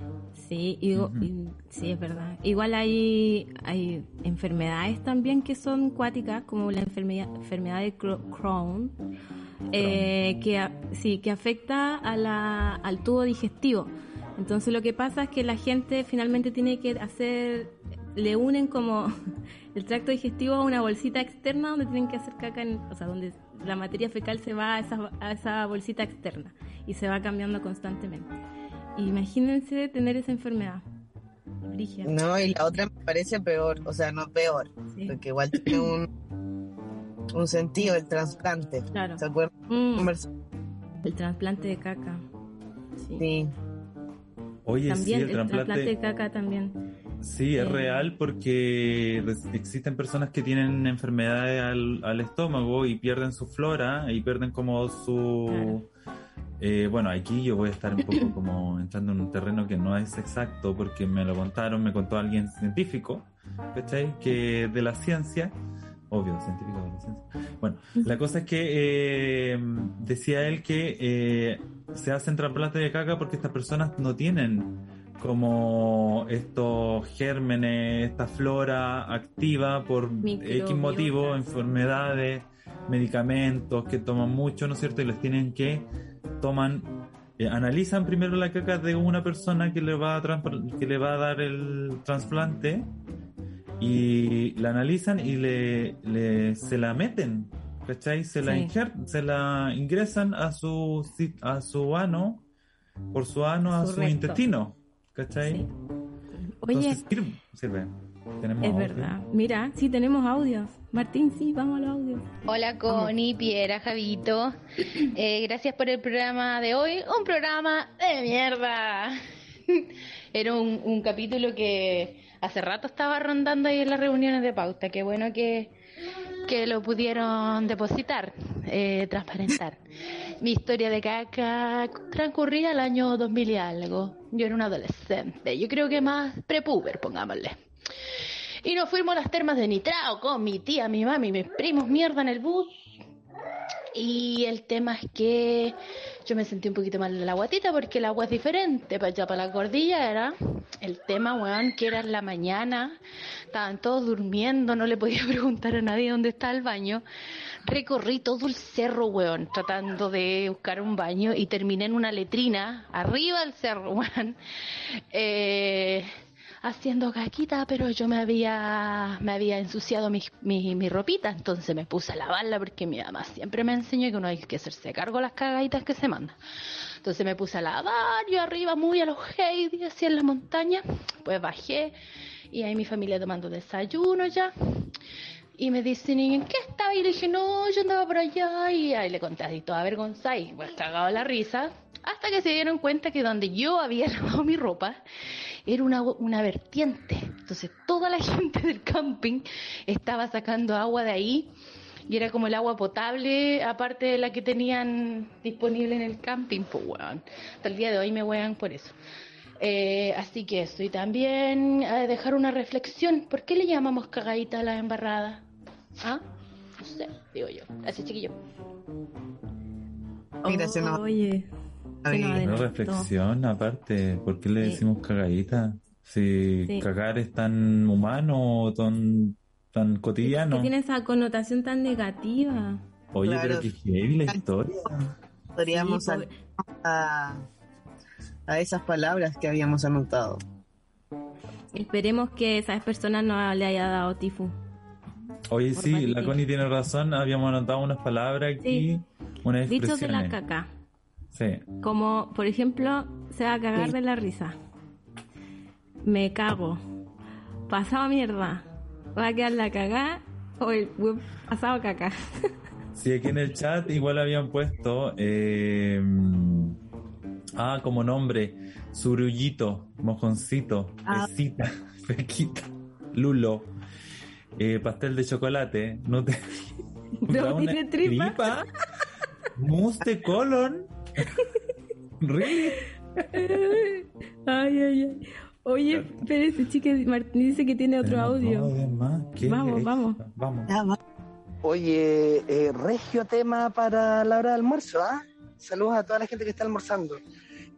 Sí, y-
Ujú.
y- sí, es verdad. Igual hay, hay enfermedades también que son cuáticas, como la enfermedad, enfermedad de Cro- Crohn, eh, que, a- sí, que afecta a la, al tubo digestivo. Entonces lo que pasa es que la gente finalmente tiene que hacer, le unen como el tracto digestivo a una bolsita externa donde tienen que hacer caca, en- o sea, donde la materia fecal se va a esa, a esa bolsita externa y se va cambiando constantemente. Imagínense tener esa enfermedad. Brígida.
No, y la otra me parece peor, o sea, no peor,
Sí,
porque igual tiene un, un sentido el trasplante.
claro.
¿Se acuerdan?
Mm, el trasplante de caca. Sí.
Sí.
Oye,
También
sí, el
el trasplante de caca también.
sí, es
Eh.
real porque existen personas que tienen enfermedades al, al estómago y pierden su flora y pierden como su...
Claro.
Eh, bueno, aquí yo voy a estar un poco como entrando en un terreno que no es exacto porque me lo contaron, me contó alguien científico, ¿cachai? Que de la ciencia, obvio, científico de la ciencia. Bueno, la cosa es que eh, decía él que eh, se hacen trasplantes de caca porque estas personas no tienen como estos gérmenes, esta flora activa por
Microbiota.
X motivo, enfermedades, medicamentos que toman mucho, ¿no es cierto? Y les tienen que toman eh, analizan primero la caca de una persona que le va a que le va a dar el trasplante y la analizan y le, le- se la meten ¿cachai? se la
Sí.
se la ingresan a su a su ano por su ano a
Su
intestino ¿cachai?
Sí. Oye,
Entonces sirve, sirve. Tenemos
Es
audio.
verdad. Mira, sí tenemos audios. Martín, sí, vamos a los audios.
Hola Connie, Piera, Javito. Eh, gracias por el programa de hoy. Un programa de mierda. Era un, un capítulo que hace rato estaba rondando ahí en las reuniones de pauta. Qué bueno que, que lo pudieron depositar, eh, transparentar. Mi historia de caca transcurría el año 2000 y algo. Yo era un adolescente. Yo creo que más prepuber, pongámosle. Y nos fuimos a las termas de Nitrao con mi tía, mi mami mis primos mierda en el bus. Y el tema es que yo me sentí un poquito mal de la guatita porque el agua es diferente para allá, para la cordilla era el tema, weón, que era en la mañana, estaban todos durmiendo, no le podía preguntar a nadie dónde está el baño. Recorrí todo el cerro, weón, tratando de buscar un baño y terminé en una letrina, arriba del cerro, weón. Eh, haciendo caquita, pero yo me había, me había ensuciado mi, mi, mi ropita, entonces me puse a lavarla porque mi mamá siempre me enseñó que uno hay que hacerse cargo de las cagaditas que se manda. Entonces me puse a lavar, yo arriba muy a los Heidi, así en la montaña, pues bajé y ahí mi familia tomando desayuno ya. Y me dicen, ¿y en qué estaba? Y le dije, no, yo andaba por allá. Y ahí le conté así toda vergonzada y pues cagado la risa. Hasta que se dieron cuenta que donde yo había lavado mi ropa era una, una vertiente. Entonces toda la gente del camping estaba sacando agua de ahí. Y era como el agua potable, aparte de la que tenían disponible en el camping, pues weón. Hasta el día de hoy me wean por eso. Eh, así que eso. Y también eh, dejar una reflexión. ¿Por qué le llamamos cagadita a la embarrada? ¿Ah? No sé, digo yo. Gracias, chiquillo.
Mira, se nos-
Oye, se nos
Una reflexión aparte, ¿por qué le
Sí.
decimos cagadita? Si
Sí.
cagar es tan humano o tan, tan
que
cotidiano.
tiene esa connotación tan negativa.
Oye,
Claro.
pero qué heavy la historia.
Podríamos
Sí,
a, a esas palabras que habíamos anotado.
Esperemos que esas personas no le haya dado tifus.
Oye, sí, la. Connie tiene razón, habíamos anotado unas palabras aquí, unas
Dichos de la caca.
Sí.
Como, por ejemplo, se va a cagar de la risa. Me cago. Pasado mierda. Va a quedar la cagá o el web pasado caca.
Sí, aquí en el chat igual habían puesto, eh, ah, como nombre, surullito, mojoncito,
Ah.
besita, fequita, lulo, eh, pastel de chocolate, no te...
No
una
tiene tripa.
mousse de colon, really?
ay, ay, ay. Oye, espérese, chica, Martín dice que tiene otro audio.
dos audios más. ¿Qué
Vamos,
es?
vamos.
Vamos.
Ya va.
Oye, eh, regio tema para la hora de almuerzo, ¿ah? Saludos a toda la gente que está almorzando.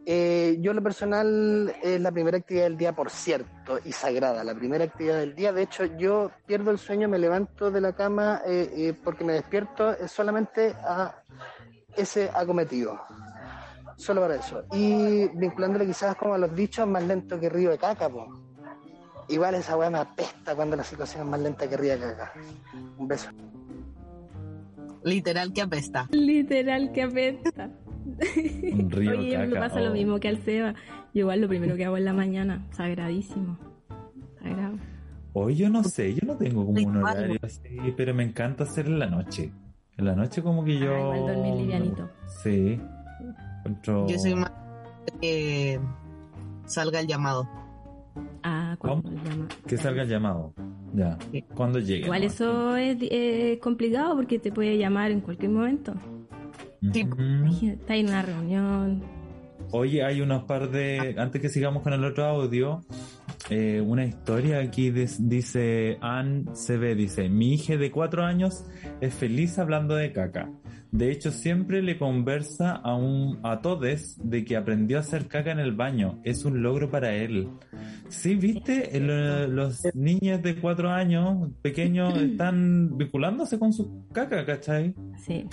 Eh, yo, en lo personal, es la primera actividad del día, por cierto, y sagrada, la primera actividad del día. De hecho, yo pierdo el sueño, me levanto de la cama eh, eh, porque me despierto eh, solamente a ese acometido. Solo para eso. Y vinculándole quizás como a los dichos, más lento que río de caca, po. Igual esa weá me apesta cuando la situación es más lenta que río de caca. Un beso.
Literal que apesta.
Literal que apesta.
Un río
Oye,
caca,
me pasa lo
oh.
mismo que al Seba. Yo igual lo primero que hago en la mañana, sagradísimo. Sagrado.
Hoy yo no sé, yo no tengo como un horario así, pero me encanta hacer en la noche. En la noche como que yo...
Ah, igual dormir livianito.
Sí. Encuentro-
Yo soy más que salga el llamado.
Ah, cuando llama.
Que salga el llamado. Ya. Cuando llegue.
Igual
¿no?
eso es eh, complicado porque te puede llamar en cualquier momento. Imagínate, Estás en una reunión.
Oye, hay unos par de... Antes que sigamos con el otro audio, eh, una historia aquí dice Ann CB, dice, mi hija de cuatro años es feliz hablando de caca. De hecho, siempre le conversa a, un, a todos de que aprendió a hacer caca en el baño. Es un logro para él. Sí, viste, El, los niños de cuatro años pequeños están vinculándose con su caca, ¿cachai?
Sí,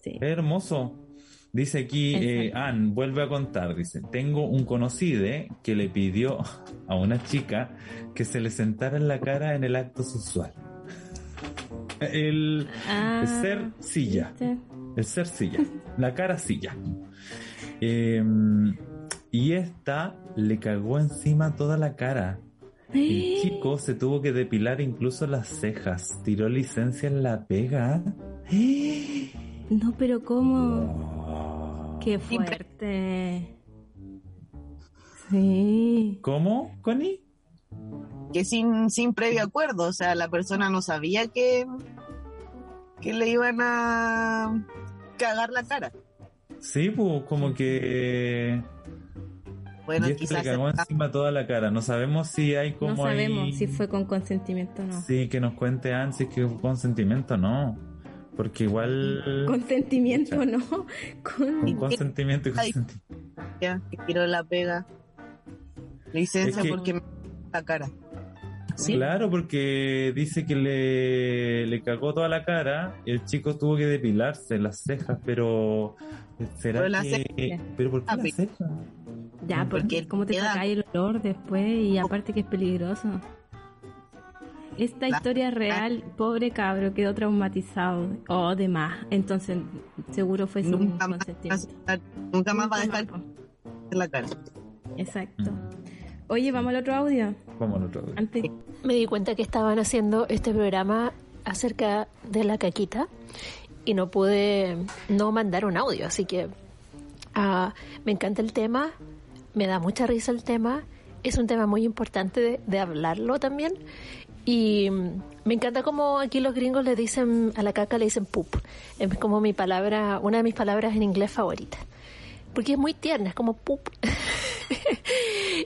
sí.
Hermoso. Dice aquí, eh, Ann, vuelve a contar, dice, tengo un conocido que le pidió a una chica que se le sentara en la cara en el acto sexual. El,
Ah,
el ser silla.
¿viste?
El ser silla. La cara silla. Eh, y esta le cagó encima toda la cara. El chico se tuvo que depilar incluso las cejas. Tiró licencia en la pega.
No, pero ¿cómo? Qué fuerte. Sí.
¿Cómo, Connie?
Que sin, sin previo acuerdo, o sea, la persona no sabía que, que le iban a cagar la cara.
Sí, pues como que...
Bueno,
y este
quizás
le cagó
está-
encima toda la cara. No sabemos si hay
No
como
sabemos
ahí-
si fue con consentimiento o no.
Sí, que nos cuente antes que fue consentimiento, no. Porque igual...
Consentimiento no. Con...
Con consentimiento y consentimiento.
ya, que tiró la pega. Licencia
Es que-
porque me la cara. ¿Sí?
Claro, porque dice que le, le cagó toda la cara. El chico tuvo que depilarse las cejas, pero... ¿Será
Pero
que...?
cejas.
¿Pero por qué
Ah,
las cejas?
Ya, porque cómo te
queda-
saca el olor después y aparte que es peligroso. Esta
La-
historia real, pobre cabro, quedó traumatizado. O de más. Entonces, seguro fue sin
Nunca más,
consentimiento.
nunca más va a dejar
más,
en la cara.
Exacto. Oye, vamos al otro audio.
Vamos al otro.
Antes.
Me di cuenta que estaban haciendo este programa acerca de la caquita y no pude no mandar un audio, así que ah, me encanta el tema, me da mucha risa el tema, es un tema muy importante de, de hablarlo también y mm, me encanta como aquí los gringos le dicen a la caca le dicen poop, es como mi palabra, una de mis palabras en inglés favoritas, porque es muy tierna, es como poop.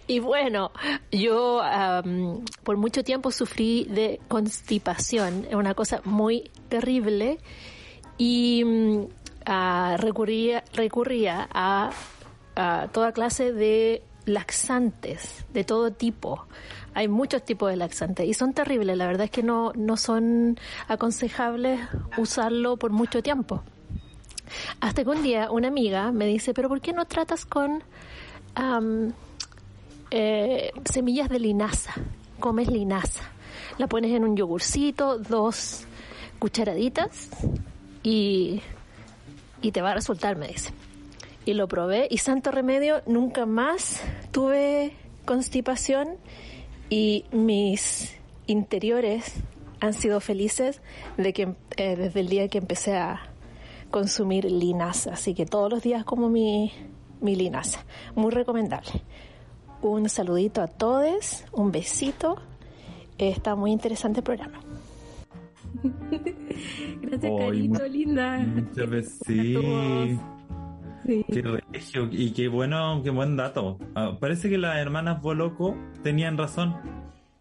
Y bueno, yo am, por mucho tiempo sufrí de constipación, es una cosa muy terrible y ah, recurría, recurría a toda clase de laxantes de todo tipo. Hay muchos tipos de laxantes y son terribles, la verdad es que no, no son aconsejables usarlo por mucho tiempo. Hasta que un día una amiga me dice, pero ¿por qué no tratas con eh, semillas de linaza? Comes linaza. La pones en un yogurcito, dos cucharaditas y, y te va a resultar, me dice. Y lo probé y santo remedio, nunca más tuve constipación y mis interiores han sido felices de que eh, desde el día que empecé a consumir linaza. Así que todos los días como mi, mi linaza. Muy recomendable. Un saludito a todos, un besito. Está muy interesante el programa.
Gracias,
Ay,
Carito, linda.
Muchas veces Qué regio y qué bueno, qué buen dato. Ah, parece que las hermanas Boloco tenían razón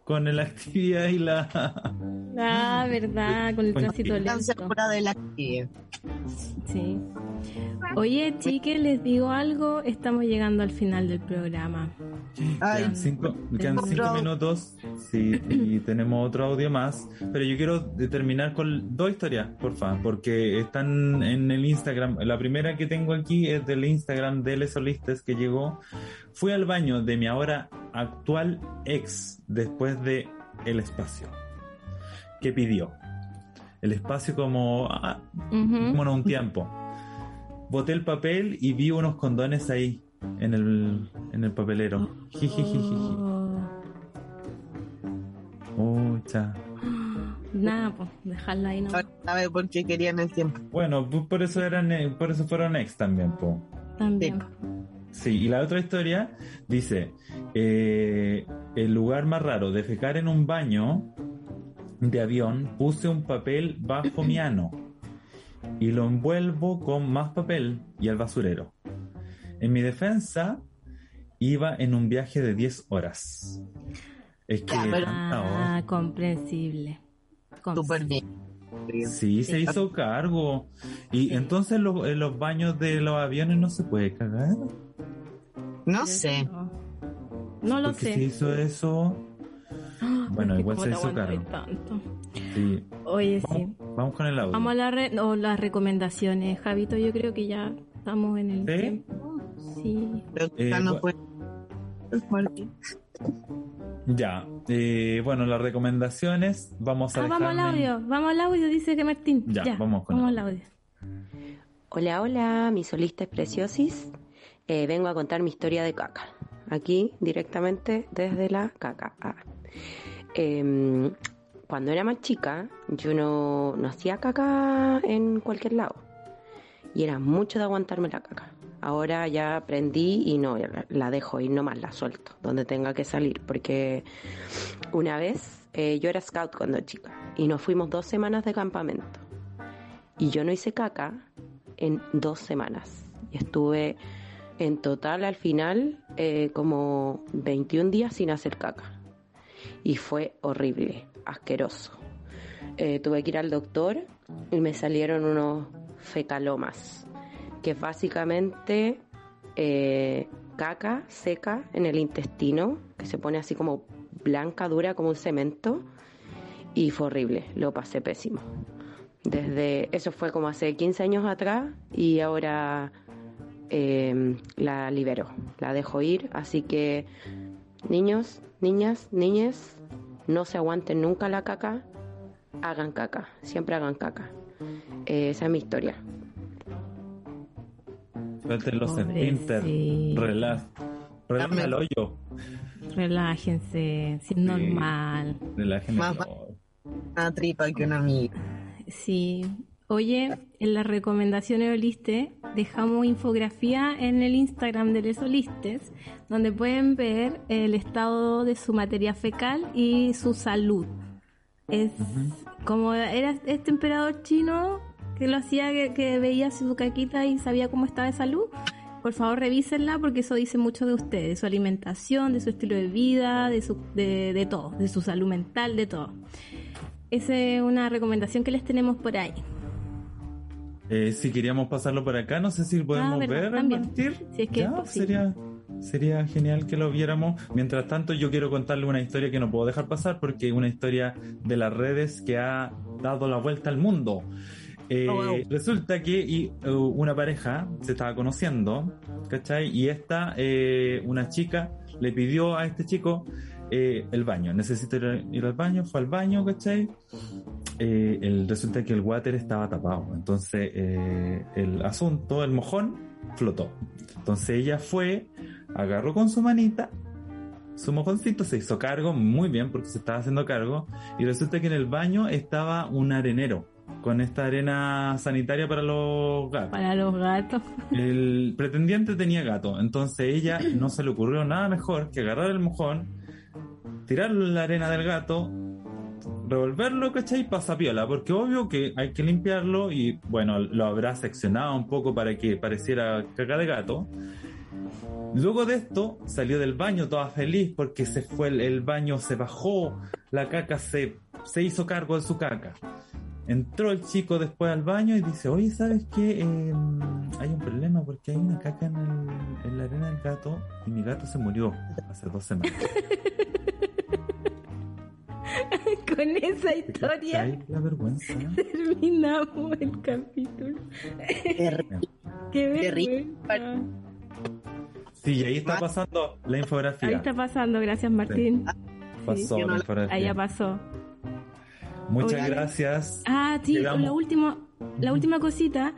con la actividad y la.
Ah, verdad, con el tránsito
Están
lento.
de la.
Sí. Oye, chiques, les digo algo, estamos llegando al final del programa.
Ay,
Quedan cinco, quedan cinco
audio.
minutos. Sí, y tenemos otro audio más. Pero yo quiero terminar con dos historias, porfa, porque están en el Instagram. La primera que tengo aquí es del Instagram de Les Solistes que llegó. Fui al baño de mi ahora actual ex después de el espacio. ¿Qué pidió? El espacio como, ah, no un tiempo. Boté el papel y vi unos condones ahí en el, en el papelero. Jijijijiji.
Oh, nada, pues, dejarla ahí no.
sabe por qué querían el tiempo.
Bueno, por eso eran, eh, por eso fueron ex también, po.
También.
Sí, y la otra historia dice, eh, el lugar más raro, defecar en un baño de avión, puse un papel bajo mi ano y lo envuelvo con más papel y al basurero. En mi defensa, iba en un viaje de 10 horas. Es que...
Ya, pero-
Ah, comprensible.
Súper bien.
Sí, se hizo cargo. Y entonces lo- en los baños de los aviones no se puede cagar.
No sé.
No lo
¿Por qué
sé.
se hizo eso? Bueno, igual se hizo
tanto.
Sí.
Oye, sí.
Vamos con el audio.
Vamos a la re- o las recomendaciones. Javito, yo creo que ya estamos en el
¿Sí?
tiempo. Sí.
Eh,
ya no. Martín.
Ya. eh, bueno, las recomendaciones. Vamos a
Ah, vamos al audio. Vamos al audio, dice que Martín.
Ya, vamos con
Vamos
el
al audio.
Hola, hola, mi solista es Preciosis. Eh, vengo a contar mi historia de caca. Aquí, directamente desde la caca. Ah. Em, cuando era más chica, yo no, no hacía caca en cualquier lado. Y era mucho de aguantarme la caca. Ahora ya aprendí y no, la, dejo ir nomás, la suelto, donde tenga que salir. Porque una vez eh, yo era scout cuando chica y nos fuimos dos semanas de campamento. Y yo no hice caca en dos semanas. Y estuve en total al final eh, como 21 días sin hacer caca. Y fue horrible, asqueroso. Eh, tuve que ir al doctor y me salieron unos fecalomas, que es básicamente eh, caca seca en el intestino, que se pone así como blanca, dura, como un cemento. Y fue horrible, lo pasé pésimo. Desde eso fue como hace 15 años atrás y ahora eh, la libero, la dejo ir. Así que niños, niñas, niñes, no se aguanten nunca la caca, hagan caca, siempre hagan caca. Eh, esa es mi historia.
Suelten los esfínter, relax, relax el hoyo,
Relájense, si es normal.
relajen
Más. Una tripa que una amiga.
Sí. Oye, en las recomendaciones de Oliste dejamos infografía en el Instagram de Les Olistes, donde pueden ver el estado de su materia fecal y su salud. Es como era este emperador chino que lo hacía, que, que veía su caquita y sabía cómo estaba de salud. Por favor, revísenla porque eso dice mucho de ustedes, de su alimentación, de su estilo de vida, de, su, de, de todo, de su salud mental, de todo. Esa es una recomendación que les tenemos por ahí.
Eh, si queríamos pasarlo por acá, no sé si podemos
Ah,
ver. Martín.
Si es que
Ya,
es
sería, sería genial que lo viéramos. Mientras tanto, yo quiero contarle una historia que no puedo dejar pasar porque es una historia de las redes que ha dado la vuelta al mundo. Eh,
Oh, wow.
Resulta que y, uh, una pareja se estaba conociendo, ¿cachai? Y esta, eh, una chica, le pidió a este chico eh, el baño. Necesito ir, ir al baño, fue al baño, ¿cachai? Eh, el, resulta que el water estaba tapado. Entonces, eh, el asunto, el mojón, flotó. Entonces ella fue, agarró con su manita, su mojoncito se hizo cargo muy bien porque se estaba haciendo cargo. Y resulta que en el baño estaba un arenero con esta arena sanitaria para los gatos.
Para los gatos.
El pretendiente tenía gato, entonces ella no se le ocurrió nada mejor que agarrar el mojón, tirar la arena del gato, revolverlo, ¿cachai? Pasapiola, porque obvio que hay que limpiarlo y bueno, lo habrá seccionado un poco para que pareciera caca de gato. Luego de esto salió del baño toda feliz porque se fue el, el baño, se bajó, la caca se, se hizo cargo de su caca. Entró el chico después al baño y dice, oye, ¿sabes qué? Eh, hay un problema porque hay una caca en, el- en la arena del gato y mi gato se murió hace dos semanas.
Con esa historia
¿Cachai? La vergüenza.
terminamos el capítulo. Qué vergüenza.
Sí, y ahí está pasando la infografía.
Ahí está pasando, gracias Martín.
Pasó
Sí.
la infografía.
Ahí ya pasó.
Muchas gracias.
Ah, sí,
Quedamos-
la última, la última cosita,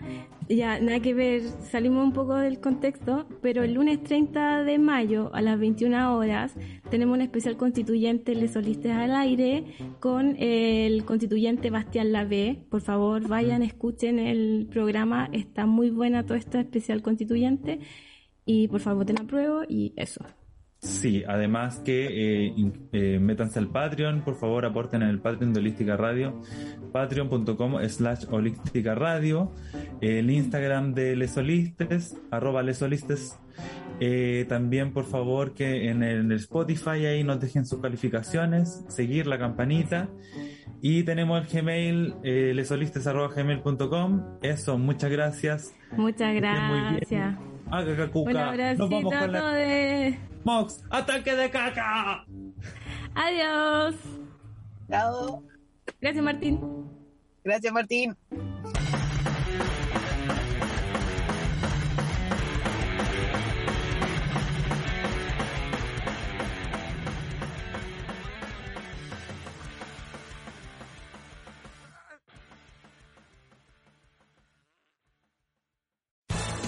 ya nada que ver, salimos un poco del contexto, pero el lunes 30 de mayo a las 21 horas tenemos un especial constituyente Les Solistes al aire con el constituyente Bastián Lavé. Por favor, vayan, escuchen el programa, está muy buena todo este especial constituyente y por favor voten a prueba y eso.
Sí, además que eh, eh, métanse al Patreon, por favor aporten en el Patreon de Holística Radio, patreon.com slash holística radio, el Instagram de Lesolistes, arroba Lesolistes, eh, también por favor que en el, Spotify ahí nos dejen sus calificaciones, seguir la campanita y tenemos el Gmail, eh, lesolistes arroba gmail.com, eso, muchas gracias.
Muchas gracias.
Haga cacuca.
Un
Nos
abracito
vamos
a
con la
todos.
Mox, ataque de caca.
Adiós.
Chao.
Gracias, Martín.
Gracias, Martín.